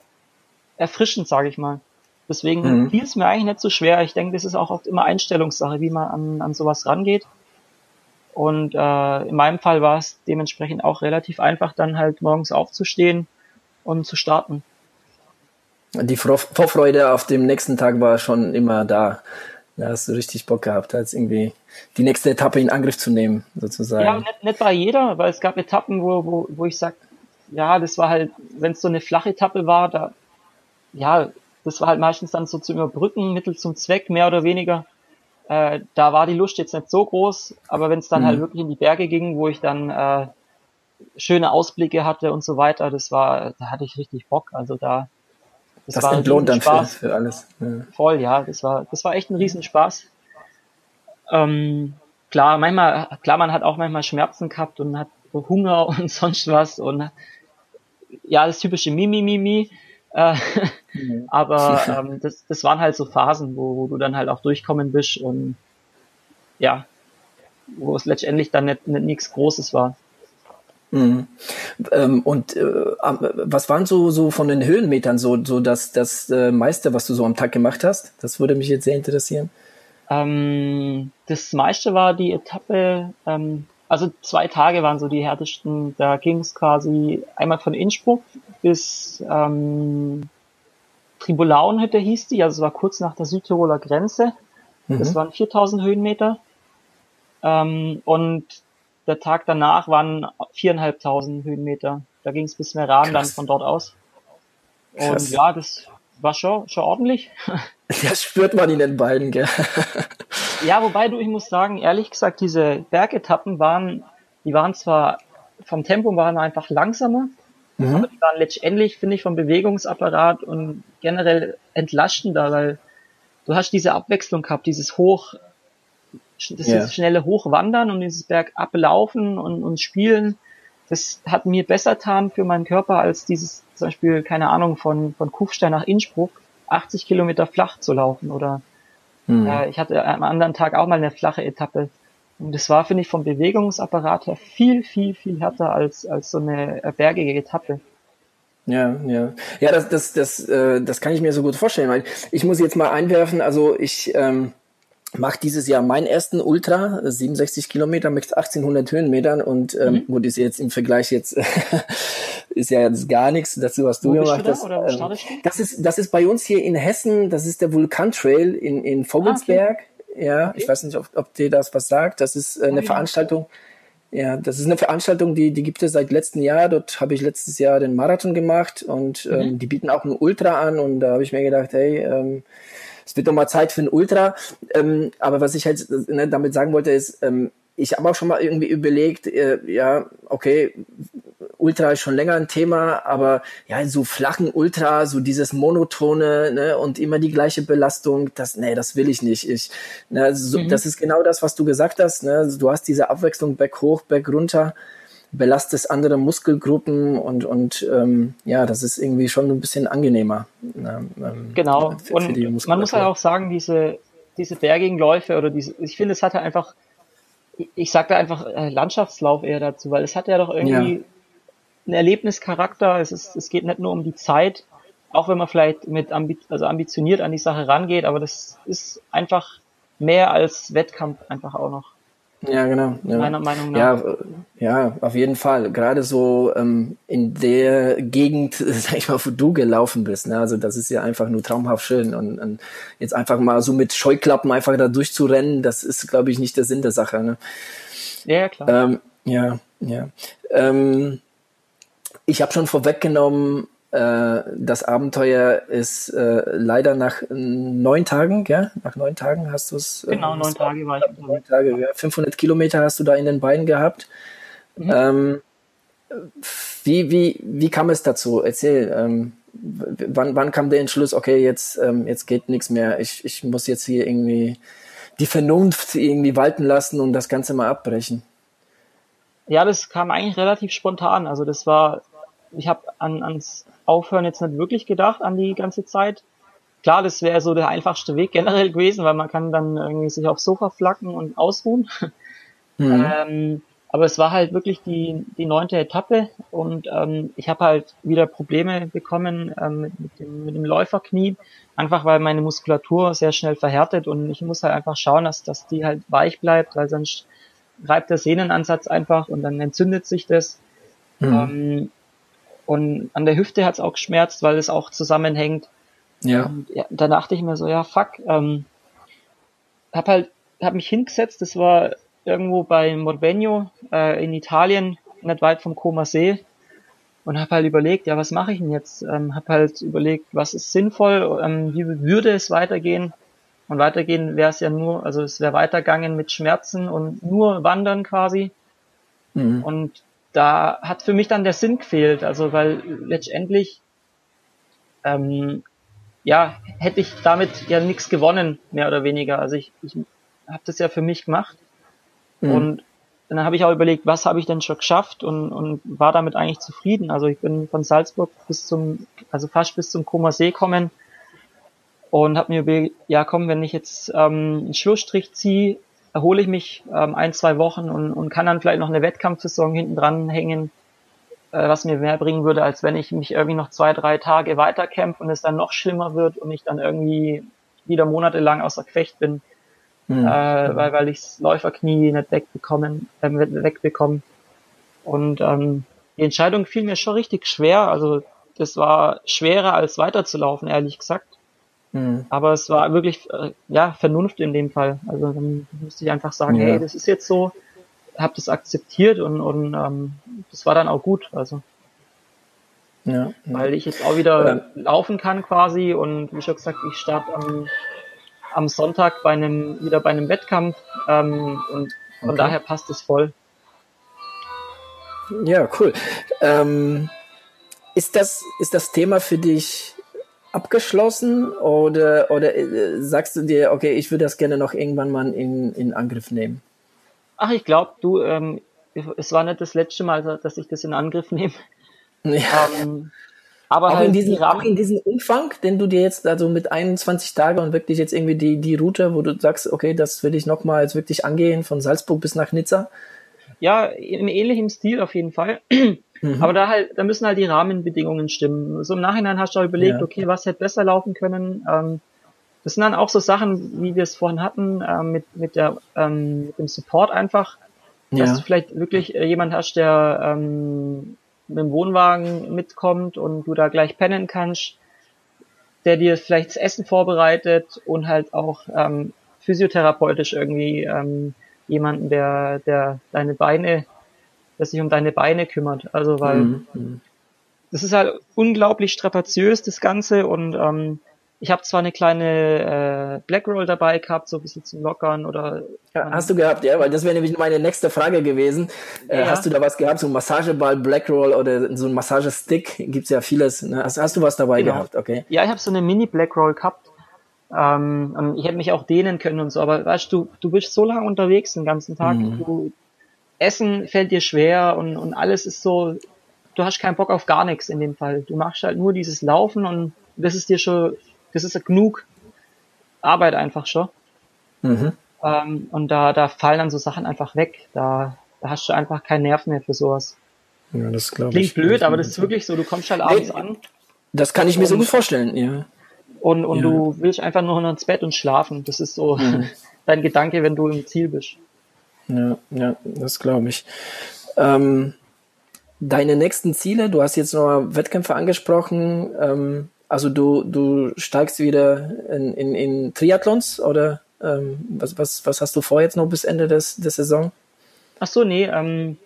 [SPEAKER 3] erfrischend, sage ich mal. Deswegen mhm. fiel es mir eigentlich nicht so schwer. Ich denke, das ist auch oft immer Einstellungssache, wie man an, an sowas rangeht. Und äh, in meinem Fall war es dementsprechend auch relativ einfach, dann halt morgens aufzustehen und zu starten.
[SPEAKER 1] Die Vorfreude auf dem nächsten Tag war schon immer da. Da hast du richtig Bock gehabt, als irgendwie die nächste Etappe in Angriff zu nehmen, sozusagen. Ja,
[SPEAKER 3] nicht, nicht bei jeder, weil es gab Etappen, wo, wo, wo ich sag, ja, das war halt, wenn es so eine flache Etappe war, da, ja, das war halt meistens dann so zu überbrücken, Mittel zum Zweck, mehr oder weniger. Äh, da war die Lust jetzt nicht so groß, aber wenn es dann halt mhm. halt wirklich in die Berge ging, wo ich dann äh, schöne Ausblicke hatte und so weiter, das war, da hatte ich richtig Bock. Also da
[SPEAKER 1] das, das war entlohnt dann für, für alles.
[SPEAKER 3] Ja. Voll, ja, das war, das war echt ein Riesenspaß. Ähm, klar, manchmal, klar, man hat auch manchmal Schmerzen gehabt und hat Hunger und sonst was und ja, das typische Mimi, Mimi. Äh, mhm. Aber ähm, das, das waren halt so Phasen, wo, wo du dann halt auch durchkommen bist und ja, wo es letztendlich dann nicht, nicht nichts Großes war.
[SPEAKER 1] Mhm. Ähm, und äh, was waren so, so von den Höhenmetern so, so das, das äh, meiste, was du so am Tag gemacht hast? Das würde mich jetzt sehr interessieren.
[SPEAKER 3] Ähm, das meiste war die Etappe, ähm, also zwei Tage waren so die härtesten. Da ging es quasi einmal von Innsbruck bis ähm, Tribulaunhütte hieß die, also es war kurz nach der Südtiroler Grenze. Mhm. Das waren 4000 Höhenmeter. Ähm, und der Tag danach waren viereinhalbtausend Höhenmeter. Da ging es bis Meran dann von dort aus. Und Krass. ja, das war schon, schon ordentlich.
[SPEAKER 1] Das spürt man in den Beinen, gell?
[SPEAKER 3] Ja, wobei du, ich muss sagen, ehrlich gesagt, diese Bergetappen waren, die waren zwar vom Tempo waren einfach langsamer, mhm. aber die waren letztendlich, finde ich, vom Bewegungsapparat und generell entlastender, weil du hast diese Abwechslung gehabt, dieses Hoch, das yeah. schnelle Hochwandern und dieses Berg ablaufen und, und spielen, das hat mir besser getan für meinen Körper als dieses, zum Beispiel, keine Ahnung, von, von Kufstein nach Innsbruck 80 Kilometer flach zu laufen oder hm. äh, ich hatte am anderen Tag auch mal eine flache Etappe. Und das war, finde ich, vom Bewegungsapparat her viel, viel, viel härter als, als so eine bergige Etappe.
[SPEAKER 1] Ja, ja. Ja, das, das, das, äh, das kann ich mir so gut vorstellen, weil ich muss jetzt mal einwerfen, also ich, ähm, mache dieses Jahr meinen ersten Ultra, 67 Kilometer mit 1800 Höhenmetern und ähm, mhm. gut, ist jetzt im Vergleich jetzt ist ja jetzt gar nichts dazu, was du gemacht hast. Da, ähm, das ist das ist bei uns hier in Hessen, das ist der Vulkantrail in in Vogelsberg. Ah, okay. Ja, okay. ich weiß nicht, ob, ob dir das was sagt. Das ist äh, eine oh, Veranstaltung. Ja, das ist eine Veranstaltung, die, die gibt es seit letztem Jahr. Dort habe ich letztes Jahr den Marathon gemacht und ähm, mhm. die bieten auch ein Ultra an und da habe ich mir gedacht, hey, ähm, es wird doch mal Zeit für ein Ultra. Ähm, aber was ich halt ne, damit sagen wollte, ist, ähm, ich habe auch schon mal irgendwie überlegt, äh, ja, okay, Ultra ist schon länger ein Thema, aber ja, so flachen Ultra, so dieses monotone ne, und immer die gleiche Belastung, das, nee, das will ich nicht. Ich, ne, so, mhm. Das ist genau das, was du gesagt hast. Ne? Du hast diese Abwechslung Back hoch, Back runter belastest andere Muskelgruppen und, und ähm, ja, das ist irgendwie schon ein bisschen angenehmer.
[SPEAKER 3] Ähm, ähm genau, für, und für man muss halt auch sagen, diese, diese bergigen Läufe oder diese, ich finde, es hat ja einfach, ich sage da einfach äh, Landschaftslauf eher dazu, weil es hat ja doch irgendwie, ja. ein Erlebnischarakter. Es ist, es geht nicht nur um die Zeit, auch wenn man vielleicht mit ambi also ambitioniert an die Sache rangeht, aber das ist einfach mehr als Wettkampf einfach auch noch.
[SPEAKER 1] Ja, genau. Ja.
[SPEAKER 3] Meiner Meinung nach.
[SPEAKER 1] Ja, ja, auf jeden Fall. Gerade so ähm, in der Gegend, sag ich mal, wo du gelaufen bist. Ne? Also das ist ja einfach nur traumhaft schön. Und, und jetzt einfach mal so mit Scheuklappen einfach da durchzurennen, das ist, glaube ich, nicht der Sinn der Sache. Ne?
[SPEAKER 3] Ja, klar.
[SPEAKER 1] Ähm, ja, ja. Ähm, ich habe schon vorweggenommen, das Abenteuer ist äh, leider nach neun Tagen, ja, nach neun Tagen hast du es.
[SPEAKER 3] Genau, neun Tage war ich.
[SPEAKER 1] Neun Tage, ja. 500 Kilometer hast du da in den Beinen gehabt. Mhm. Ähm, wie, wie, wie kam es dazu? Erzähl, ähm, wann, wann kam der Entschluss, okay, jetzt, ähm, jetzt geht nichts mehr, ich, ich muss jetzt hier irgendwie die Vernunft irgendwie walten lassen und das Ganze mal abbrechen?
[SPEAKER 3] Ja, das kam eigentlich relativ spontan. Also das war, ich habe an, ans Aufhören jetzt nicht wirklich gedacht, an die ganze Zeit. Klar, das wäre so der einfachste Weg generell gewesen, weil man kann dann irgendwie sich aufs Sofa flacken und ausruhen. Mhm. Ähm, aber es war halt wirklich die, die neunte Etappe und ähm, ich habe halt wieder Probleme bekommen ähm, mit, mit, dem, mit dem Läuferknie, einfach weil meine Muskulatur sehr schnell verhärtet und ich muss halt einfach schauen, dass, dass die halt weich bleibt, weil sonst reibt der Sehnenansatz einfach und dann entzündet sich das. Mhm. Ähm, und an der Hüfte hat's auch geschmerzt, weil es auch zusammenhängt. Ja. Und ja, da dachte ich mir so, ja, fuck, ähm, hab halt, hab mich hingesetzt, das war irgendwo bei Morbegno äh, in Italien, nicht weit vom Koma See und habe halt überlegt, ja, was mache ich denn jetzt? Ähm, habe halt überlegt, was ist sinnvoll, ähm, wie würde es weitergehen? Und weitergehen wäre es ja nur, also es wäre weitergegangen mit Schmerzen und nur Wandern quasi. Mhm. Und da hat für mich dann der Sinn gefehlt, also weil letztendlich ähm, ja hätte ich damit ja nichts gewonnen, mehr oder weniger. Also ich, ich habe das ja für mich gemacht mhm. und dann habe ich auch überlegt, was habe ich denn schon geschafft und, und war damit eigentlich zufrieden. Also ich bin von Salzburg bis zum, also fast bis zum Koma See kommen und habe mir überlegt, ja komm, wenn ich jetzt ähm, einen Schlussstrich ziehe, erhole ich mich ähm, ein, zwei Wochen und, und kann dann vielleicht noch eine Wettkampfsaison hinten dran hängen, äh, was mir mehr bringen würde, als wenn ich mich irgendwie noch zwei, drei Tage weiterkämpfe und es dann noch schlimmer wird und ich dann irgendwie wieder monatelang außer Gefecht bin, mhm. äh, weil, weil ich das Läuferknie nicht wegbekommen, äh, wegbekomme. Und ähm, die Entscheidung fiel mir schon richtig schwer. Also das war schwerer als weiterzulaufen, ehrlich gesagt. Mhm. Aber es war wirklich, äh, ja, Vernunft in dem Fall. Also dann musste ich einfach sagen, ja. hey, das ist jetzt so, hab das akzeptiert und, und ähm, das war dann auch gut. Also. Ja, Weil ich jetzt auch wieder ja. laufen kann quasi und wie schon gesagt, ich starte am, am Sonntag bei einem, wieder bei einem Wettkampf ähm, und von okay. daher passt es voll.
[SPEAKER 1] Ja, cool. Ähm, ist das, ist das Thema für dich abgeschlossen oder, oder äh, sagst du dir, okay, ich würde das gerne noch irgendwann mal in, in Angriff nehmen?
[SPEAKER 3] Ach, ich glaube, du, ähm, es war nicht das letzte Mal, dass ich das in Angriff nehme. Ja. Ähm,
[SPEAKER 1] aber auch, halt in diesem, auch in diesem Umfang, den du dir jetzt also mit 21 Tagen und wirklich jetzt irgendwie die, die Route, wo du sagst, okay, das will ich nochmal jetzt wirklich angehen, von Salzburg bis nach Nizza.
[SPEAKER 3] Ja, im ähnlichen Stil auf jeden Fall. Mhm. Aber da halt, da müssen halt die Rahmenbedingungen stimmen. So im Nachhinein hast du auch überlegt, ja. okay, was hätte besser laufen können. Ähm, das sind dann auch so Sachen, wie wir es vorhin hatten, ähm, mit, mit, der, ähm, mit dem Support einfach, dass ja. du vielleicht wirklich äh, jemand hast, der ähm, mit dem Wohnwagen mitkommt und du da gleich pennen kannst, der dir vielleicht das Essen vorbereitet und halt auch ähm, physiotherapeutisch irgendwie ähm, jemanden, der, der deine Beine der sich um deine Beine kümmert. Also weil mhm. das ist halt unglaublich strapaziös, das Ganze. Und ähm, ich habe zwar eine kleine äh, Black Roll dabei gehabt, so ein bisschen zum Lockern oder.
[SPEAKER 1] Ja, hast du gehabt, ja, weil das wäre nämlich meine nächste Frage gewesen. Äh, ja. Hast du da was gehabt, so ein Massageball, Black Roll oder so ein Massagestick? Gibt's ja vieles. Ne? Hast, hast du was dabei genau. gehabt, okay?
[SPEAKER 3] Ja, ich habe so eine Mini Black Roll gehabt. Ähm, ich hätte mich auch dehnen können und so, aber weißt du, du bist so lange unterwegs den ganzen Tag, mhm. du, Essen fällt dir schwer und, und alles ist so, du hast keinen Bock auf gar nichts in dem Fall. Du machst halt nur dieses Laufen und das ist dir schon, das ist genug Arbeit einfach schon. Mhm. Ähm, und da, da fallen dann so Sachen einfach weg. Da, da hast du einfach keinen Nerv mehr für sowas.
[SPEAKER 1] Ja, das
[SPEAKER 3] Klingt ich. blöd, aber das ist wirklich so, du kommst halt abends nee, an.
[SPEAKER 1] Das kann ich mir so gut vorstellen, ja.
[SPEAKER 3] Und, und ja. du willst einfach nur noch ins Bett und schlafen. Das ist so mhm. dein Gedanke, wenn du im Ziel bist.
[SPEAKER 1] Ja, ja, das glaube ich. Ähm, deine nächsten Ziele, du hast jetzt noch Wettkämpfe angesprochen. Ähm, also du, du steigst wieder in, in, in Triathlons oder ähm, was, was, was hast du vor jetzt noch bis Ende des, der Saison?
[SPEAKER 3] Ach so, nee, ähm,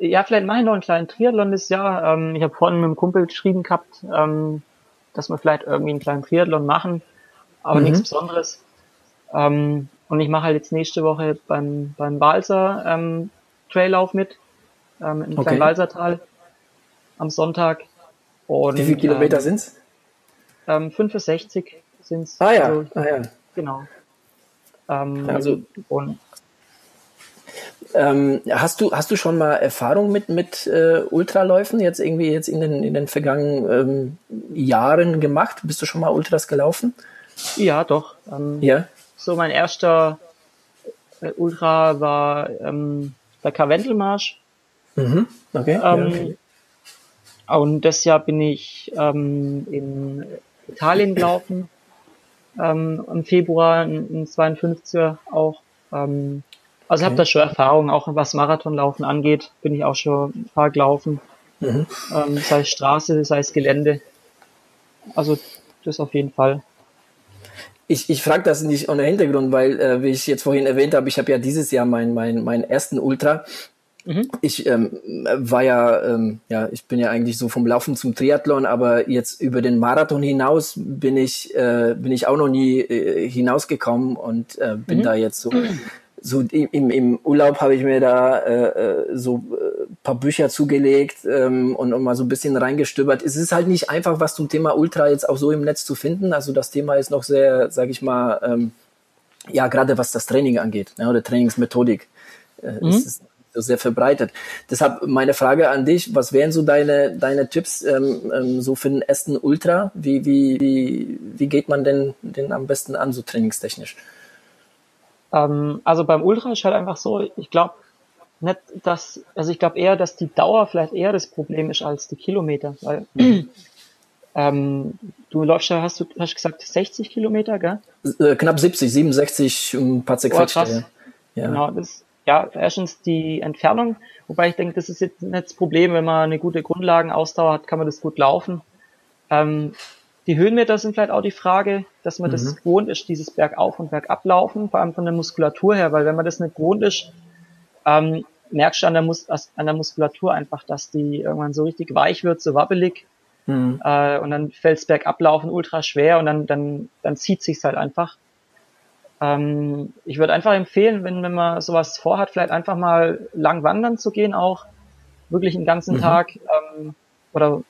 [SPEAKER 3] ja, vielleicht mache ich noch einen kleinen Triathlon das Jahr. Ähm, ich habe vorhin mit einem Kumpel geschrieben gehabt, ähm, dass wir vielleicht irgendwie einen kleinen Triathlon machen, aber mhm. nichts Besonderes. Ähm, und ich mache halt jetzt nächste Woche beim, beim Balser ähm, Traillauf mit, ähm, im okay. kleinen Balsertal am Sonntag.
[SPEAKER 1] Und, Wie viele Kilometer ähm, sind's?
[SPEAKER 3] Ähm, 65 sind's.
[SPEAKER 1] Ah ja, also, ah, ja.
[SPEAKER 3] Genau. Ähm, also, und
[SPEAKER 1] ähm, hast du hast du schon mal Erfahrung mit mit äh, Ultraläufen jetzt irgendwie jetzt in den in den vergangenen ähm, Jahren gemacht? Bist du schon mal Ultras gelaufen?
[SPEAKER 3] Ja, doch.
[SPEAKER 1] Ähm, ja.
[SPEAKER 3] So mein erster äh, Ultra war ähm, der Karwendelmarsch.
[SPEAKER 1] Mhm. Okay. Ja, ähm, okay.
[SPEAKER 3] Und das Jahr bin ich ähm, in Italien gelaufen. Ähm, Im Februar in, in 52er auch. Ähm, also ich habe da schon Erfahrung, auch was Marathonlaufen angeht, bin ich auch schon ein paar gelaufen. Mhm. Ähm, sei es Straße, sei es Gelände. Also das auf jeden Fall.
[SPEAKER 1] Ich, ich frage das nicht ohne Hintergrund, weil, äh, wie ich jetzt vorhin erwähnt habe, ich habe ja dieses Jahr meinen mein, mein ersten Ultra. Mhm. Ich ähm, war ja, ähm, ja, ich bin ja eigentlich so vom Laufen zum Triathlon, aber jetzt über den Marathon hinaus bin ich, äh, bin ich auch noch nie äh, hinausgekommen und äh, bin mhm. da jetzt so so im, im Urlaub habe ich mir da äh, äh so äh, paar Bücher zugelegt ähm, und, und mal so ein bisschen reingestöbert. Es ist halt nicht einfach, was zum Thema Ultra jetzt auch so im Netz zu finden. Also das Thema ist noch sehr, sage ich mal, ähm, ja, gerade was das Training angeht, ne, oder Trainingsmethodik, äh, mhm. ist, ist sehr verbreitet. Deshalb meine Frage an dich, was wären so deine, deine Tipps ähm, ähm, so für den ersten Ultra? Wie, wie, wie, wie geht man denn den am besten an, so trainingstechnisch?
[SPEAKER 3] Ähm, also beim Ultra ist halt einfach so, ich glaube nicht, dass, also ich glaube eher, dass die Dauer vielleicht eher das Problem ist als die Kilometer, weil mhm. ähm, du läufst ja, hast du hast gesagt 60 Kilometer, gell?
[SPEAKER 1] Äh, knapp 70, 67 ein paar zerquetschte.
[SPEAKER 3] Oh, ja. Genau, das, ja, erstens die Entfernung, wobei ich denke, das ist jetzt nicht das Problem, wenn man eine gute Grundlagenausdauer hat, kann man das gut laufen. Ähm, die Höhenmeter sind vielleicht auch die Frage, dass man mhm. das gewohnt ist, dieses Bergauf- und Bergablaufen, vor allem von der Muskulatur her, weil wenn man das nicht gewohnt ist, ähm, merkst du an der, Mus an der Muskulatur einfach, dass die irgendwann so richtig weich wird, so wabbelig. Mhm. Äh, und dann fällt's bergablaufen ultra schwer und dann, dann, dann zieht sich's halt einfach. Ähm, ich würde einfach empfehlen, wenn, wenn man sowas vorhat, vielleicht einfach mal lang wandern zu gehen auch. Wirklich den ganzen mhm. Tag ähm, oder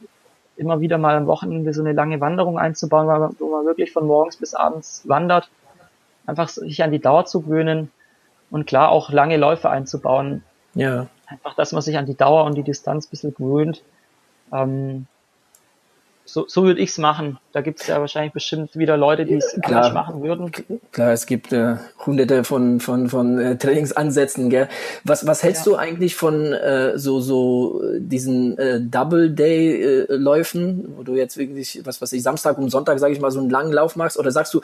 [SPEAKER 3] immer wieder mal am Wochenende so eine lange Wanderung einzubauen, wo man wirklich von morgens bis abends wandert. Einfach sich an die Dauer zu gewöhnen und klar auch lange Läufe einzubauen.
[SPEAKER 1] Ja.
[SPEAKER 3] Einfach, dass man sich an die Dauer und die Distanz ein bisschen gewöhnt. Ähm, so, so würde ich's machen. Da gibt's ja wahrscheinlich bestimmt wieder Leute, die es anders machen würden.
[SPEAKER 1] Klar, es gibt äh, hunderte von, von, von äh, Trainingsansätzen. Gell? Was, was hältst ja. du eigentlich von äh, so, so diesen äh, Double-Day-Läufen, wo du jetzt wirklich, was weiß ich, Samstag und Sonntag, sage ich mal, so einen langen Lauf machst? Oder sagst du,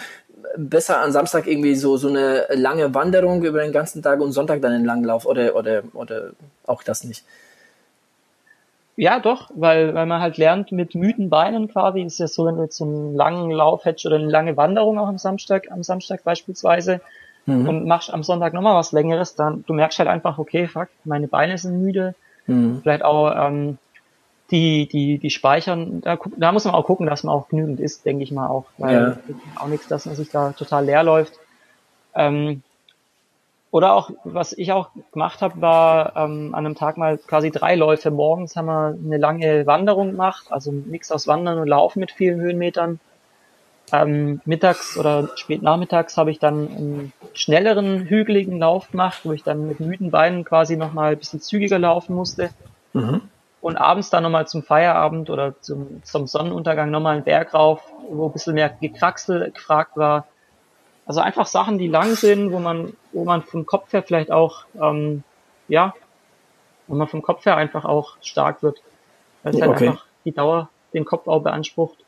[SPEAKER 1] besser an Samstag irgendwie so, so eine lange Wanderung über den ganzen Tag und Sonntag dann einen langen Lauf? Oder, oder, oder auch das nicht?
[SPEAKER 3] Ja, doch, weil, weil man halt lernt mit müden Beinen quasi, ist ja so, wenn du jetzt so einen langen Lauf hättest oder eine lange Wanderung auch am Samstag, am Samstag beispielsweise, mhm. und machst am Sonntag nochmal was längeres, dann du merkst halt einfach, okay, fuck, meine Beine sind müde, mhm. vielleicht auch ähm, die, die, die speichern, da, da muss man auch gucken, dass man auch genügend isst, denke ich mal auch, weil ja. auch nichts, dass man sich da total leer läuft. Ähm, oder auch, was ich auch gemacht habe, war ähm, an einem Tag mal quasi drei Läufe. Morgens haben wir eine lange Wanderung gemacht, also Mix aus Wandern und Laufen mit vielen Höhenmetern. Ähm, mittags oder spät nachmittags habe ich dann einen schnelleren, hügeligen Lauf gemacht, wo ich dann mit müden Beinen quasi nochmal ein bisschen zügiger laufen musste. Mhm. Und abends dann nochmal zum Feierabend oder zum, zum Sonnenuntergang nochmal einen Berg rauf, wo ein bisschen mehr Gekraxel gefragt war also einfach Sachen, die lang sind, wo man, wo man vom Kopf her vielleicht auch, ähm, ja, Und man vom Kopf her einfach auch stark wird. Weil es halt
[SPEAKER 1] Okay.
[SPEAKER 3] einfach die Dauer den Kopf auch beansprucht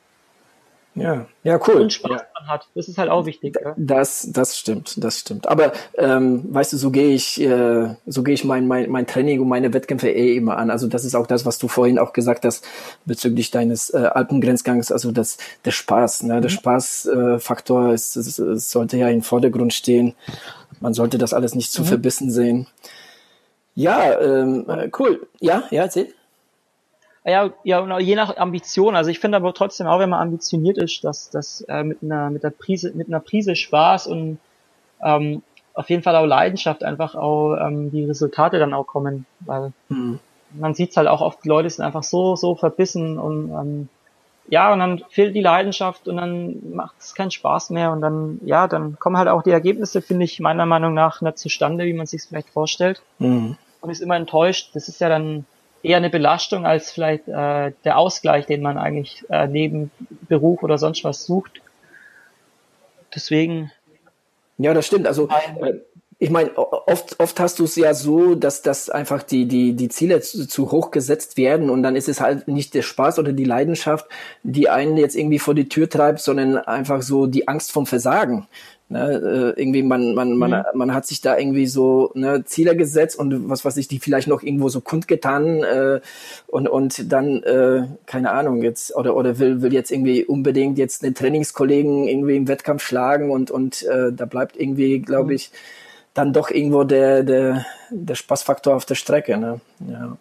[SPEAKER 1] Ja, ja, cool.
[SPEAKER 3] und Spaß dran hat. Das ist halt auch wichtig. Ja.
[SPEAKER 1] Das, das stimmt, das stimmt. Aber ähm, weißt du, so gehe ich, äh, so gehe ich mein, mein, mein Training und meine Wettkämpfe eh immer an. Also das ist auch das, was du vorhin auch gesagt hast bezüglich deines äh, Alpengrenzgangs. Also das, der Spaß, ne, der Spaßfaktor äh, Faktor ist, ist, ist, sollte ja im Vordergrund stehen. Man sollte das alles nicht zu verbissen sehen. Ja, ähm, äh, cool. Ja, ja, erzähl.
[SPEAKER 3] Ja, ja, auch je nach Ambition. Also ich finde aber trotzdem auch, wenn man ambitioniert ist, dass das äh, mit einer mit der Prise mit einer Prise Spaß und ähm, auf jeden Fall auch Leidenschaft einfach auch ähm, die Resultate dann auch kommen, weil
[SPEAKER 1] Hm.
[SPEAKER 3] man sieht's halt auch oft, die Leute sind einfach so so verbissen und ähm, ja und dann fehlt die Leidenschaft und dann macht es keinen Spaß mehr und dann ja dann kommen halt auch die Ergebnisse finde ich meiner Meinung nach nicht zustande, wie man sich vielleicht vorstellt
[SPEAKER 1] Hm.
[SPEAKER 3] und ist immer enttäuscht. Das ist ja dann eher eine Belastung als vielleicht äh, der Ausgleich, den man eigentlich äh, neben Beruf oder sonst was sucht. Deswegen,
[SPEAKER 1] Ja, das stimmt. Also äh, ich meine, oft, oft hast du es ja so, dass, dass einfach die, die, die Ziele zu, zu hoch gesetzt werden und dann ist es halt nicht der Spaß oder die Leidenschaft, die einen jetzt irgendwie vor die Tür treibt, sondern einfach so die Angst vom Versagen. Ne, äh, irgendwie man, man, man,
[SPEAKER 3] Mhm.
[SPEAKER 1] man hat sich da irgendwie so ne, Ziele gesetzt und was weiß ich, die vielleicht noch irgendwo so kundgetan äh, und, und dann, äh, keine Ahnung, jetzt, oder, oder will, will jetzt irgendwie unbedingt jetzt den Trainingskollegen irgendwie im Wettkampf schlagen und, und äh, da bleibt irgendwie, glaube
[SPEAKER 3] Mhm.
[SPEAKER 1] Dann doch irgendwo der, der, der Spaßfaktor auf der Strecke. Ne? Ja.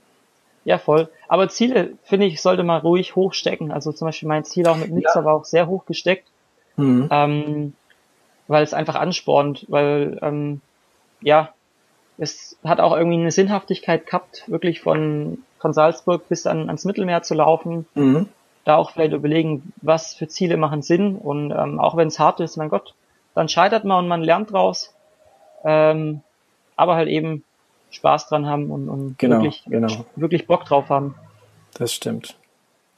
[SPEAKER 3] ja voll. Aber Ziele, finde ich, sollte man ruhig hochstecken. Also zum Beispiel mein Ziel auch mit Nizza war auch sehr hoch gesteckt,
[SPEAKER 1] Mhm.
[SPEAKER 3] ähm, weil es einfach anspornt, weil ähm, ja, es hat auch irgendwie eine Sinnhaftigkeit gehabt, wirklich von, von Salzburg bis an, ans Mittelmeer zu laufen.
[SPEAKER 1] Mhm.
[SPEAKER 3] da auch vielleicht überlegen, was für Ziele machen Sinn und ähm, auch wenn es hart ist, mein Gott, dann scheitert man und man lernt draus, ähm, aber halt eben Spaß dran haben und, und
[SPEAKER 1] Genau,
[SPEAKER 3] wirklich,
[SPEAKER 1] genau.
[SPEAKER 3] wirklich Bock drauf haben.
[SPEAKER 1] Das stimmt.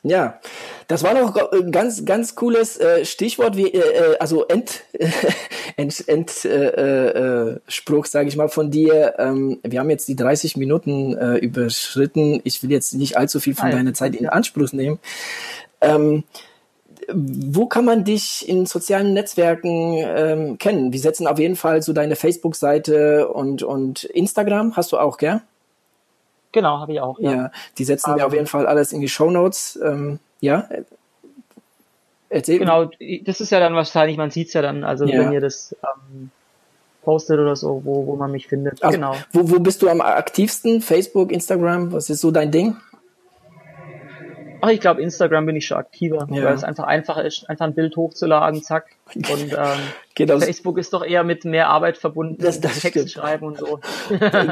[SPEAKER 1] Ja, das war noch ein ganz, ganz cooles äh, Stichwort, wie, äh, äh, also End, End, End äh, äh, Spruch, sage ich mal, von dir. Ähm, wir haben jetzt die 30 Minuten äh, überschritten. Ich will jetzt nicht allzu viel von
[SPEAKER 3] ja.
[SPEAKER 1] deiner Zeit in Anspruch nehmen. Ähm, wo kann man dich in sozialen Netzwerken ähm, kennen? Wir setzen auf jeden Fall so deine Facebook-Seite und, und Instagram hast du auch, gell?
[SPEAKER 3] Genau, habe ich auch.
[SPEAKER 1] Ja,
[SPEAKER 3] Ja.
[SPEAKER 1] die setzen wir
[SPEAKER 3] Ähm,
[SPEAKER 1] auf jeden Fall alles in die Show Notes. Ähm, ja, erzähl.
[SPEAKER 3] Genau, das ist ja dann wahrscheinlich, man sieht's ja dann, also
[SPEAKER 1] Ja.
[SPEAKER 3] wenn ihr das ähm, postet oder so, wo, wo man mich findet.
[SPEAKER 1] Also,
[SPEAKER 3] genau.
[SPEAKER 1] Wo, wo bist du am aktivsten? Facebook, Instagram? Was ist so dein Ding?
[SPEAKER 3] Ach, ich glaube, Instagram bin ich schon aktiver,
[SPEAKER 1] Ja.
[SPEAKER 3] weil es einfach einfacher ist, einfach ein Bild hochzuladen, zack. Und ähm, Facebook ist doch eher mit mehr Arbeit verbunden,
[SPEAKER 1] Das- das
[SPEAKER 3] Text
[SPEAKER 1] stimmt.
[SPEAKER 3] schreiben und so.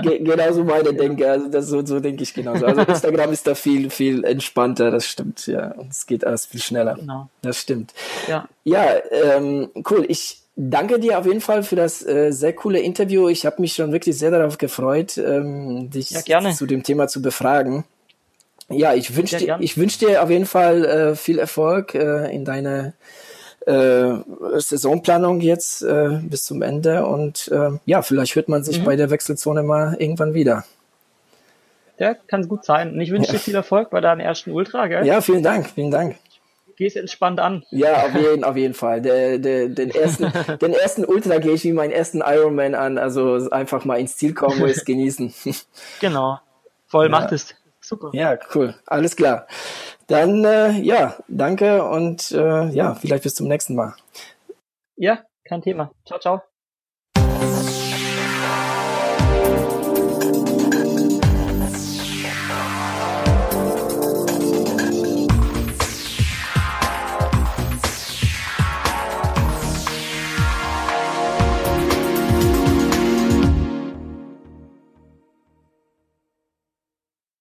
[SPEAKER 1] ge genauso meine Denke. Also das, so, so denke ich genauso. Also Instagram ist da viel, viel entspannter. Das stimmt, ja. Und es geht alles viel schneller.
[SPEAKER 3] Genau.
[SPEAKER 1] Das stimmt.
[SPEAKER 3] Ja.
[SPEAKER 1] Ja, ähm, cool. Ich danke dir auf jeden Fall für das äh, sehr coole Interview. Ich habe mich schon wirklich sehr darauf gefreut, ähm, dich
[SPEAKER 3] Ja, gerne.
[SPEAKER 1] zu dem Thema zu befragen. Ja, ich wünsche dir, ich wünsch dir auf jeden Fall äh, viel Erfolg äh, in deiner äh, Saisonplanung jetzt äh, bis zum Ende und äh, ja, vielleicht hört man sich
[SPEAKER 3] Mhm.
[SPEAKER 1] bei der Wechselzone mal irgendwann wieder.
[SPEAKER 3] Ja, kann gut sein. Und ich wünsche dir viel Erfolg bei deinem ersten Ultra, gell?
[SPEAKER 1] Ja, vielen Dank, vielen Dank.
[SPEAKER 3] Geh's entspannt an.
[SPEAKER 1] Ja, auf jeden, auf jeden Fall. Der, der, den, ersten, den ersten Ultra gehe ich wie meinen ersten Ironman an. Also einfach mal ins Ziel kommen und es genießen.
[SPEAKER 3] Genau. Voll macht es. Super.
[SPEAKER 1] Ja, cool. Alles klar. Dann, äh, ja, danke und äh, ja, vielleicht bis zum nächsten Mal.
[SPEAKER 3] Ja, kein Thema. Ciao, ciao.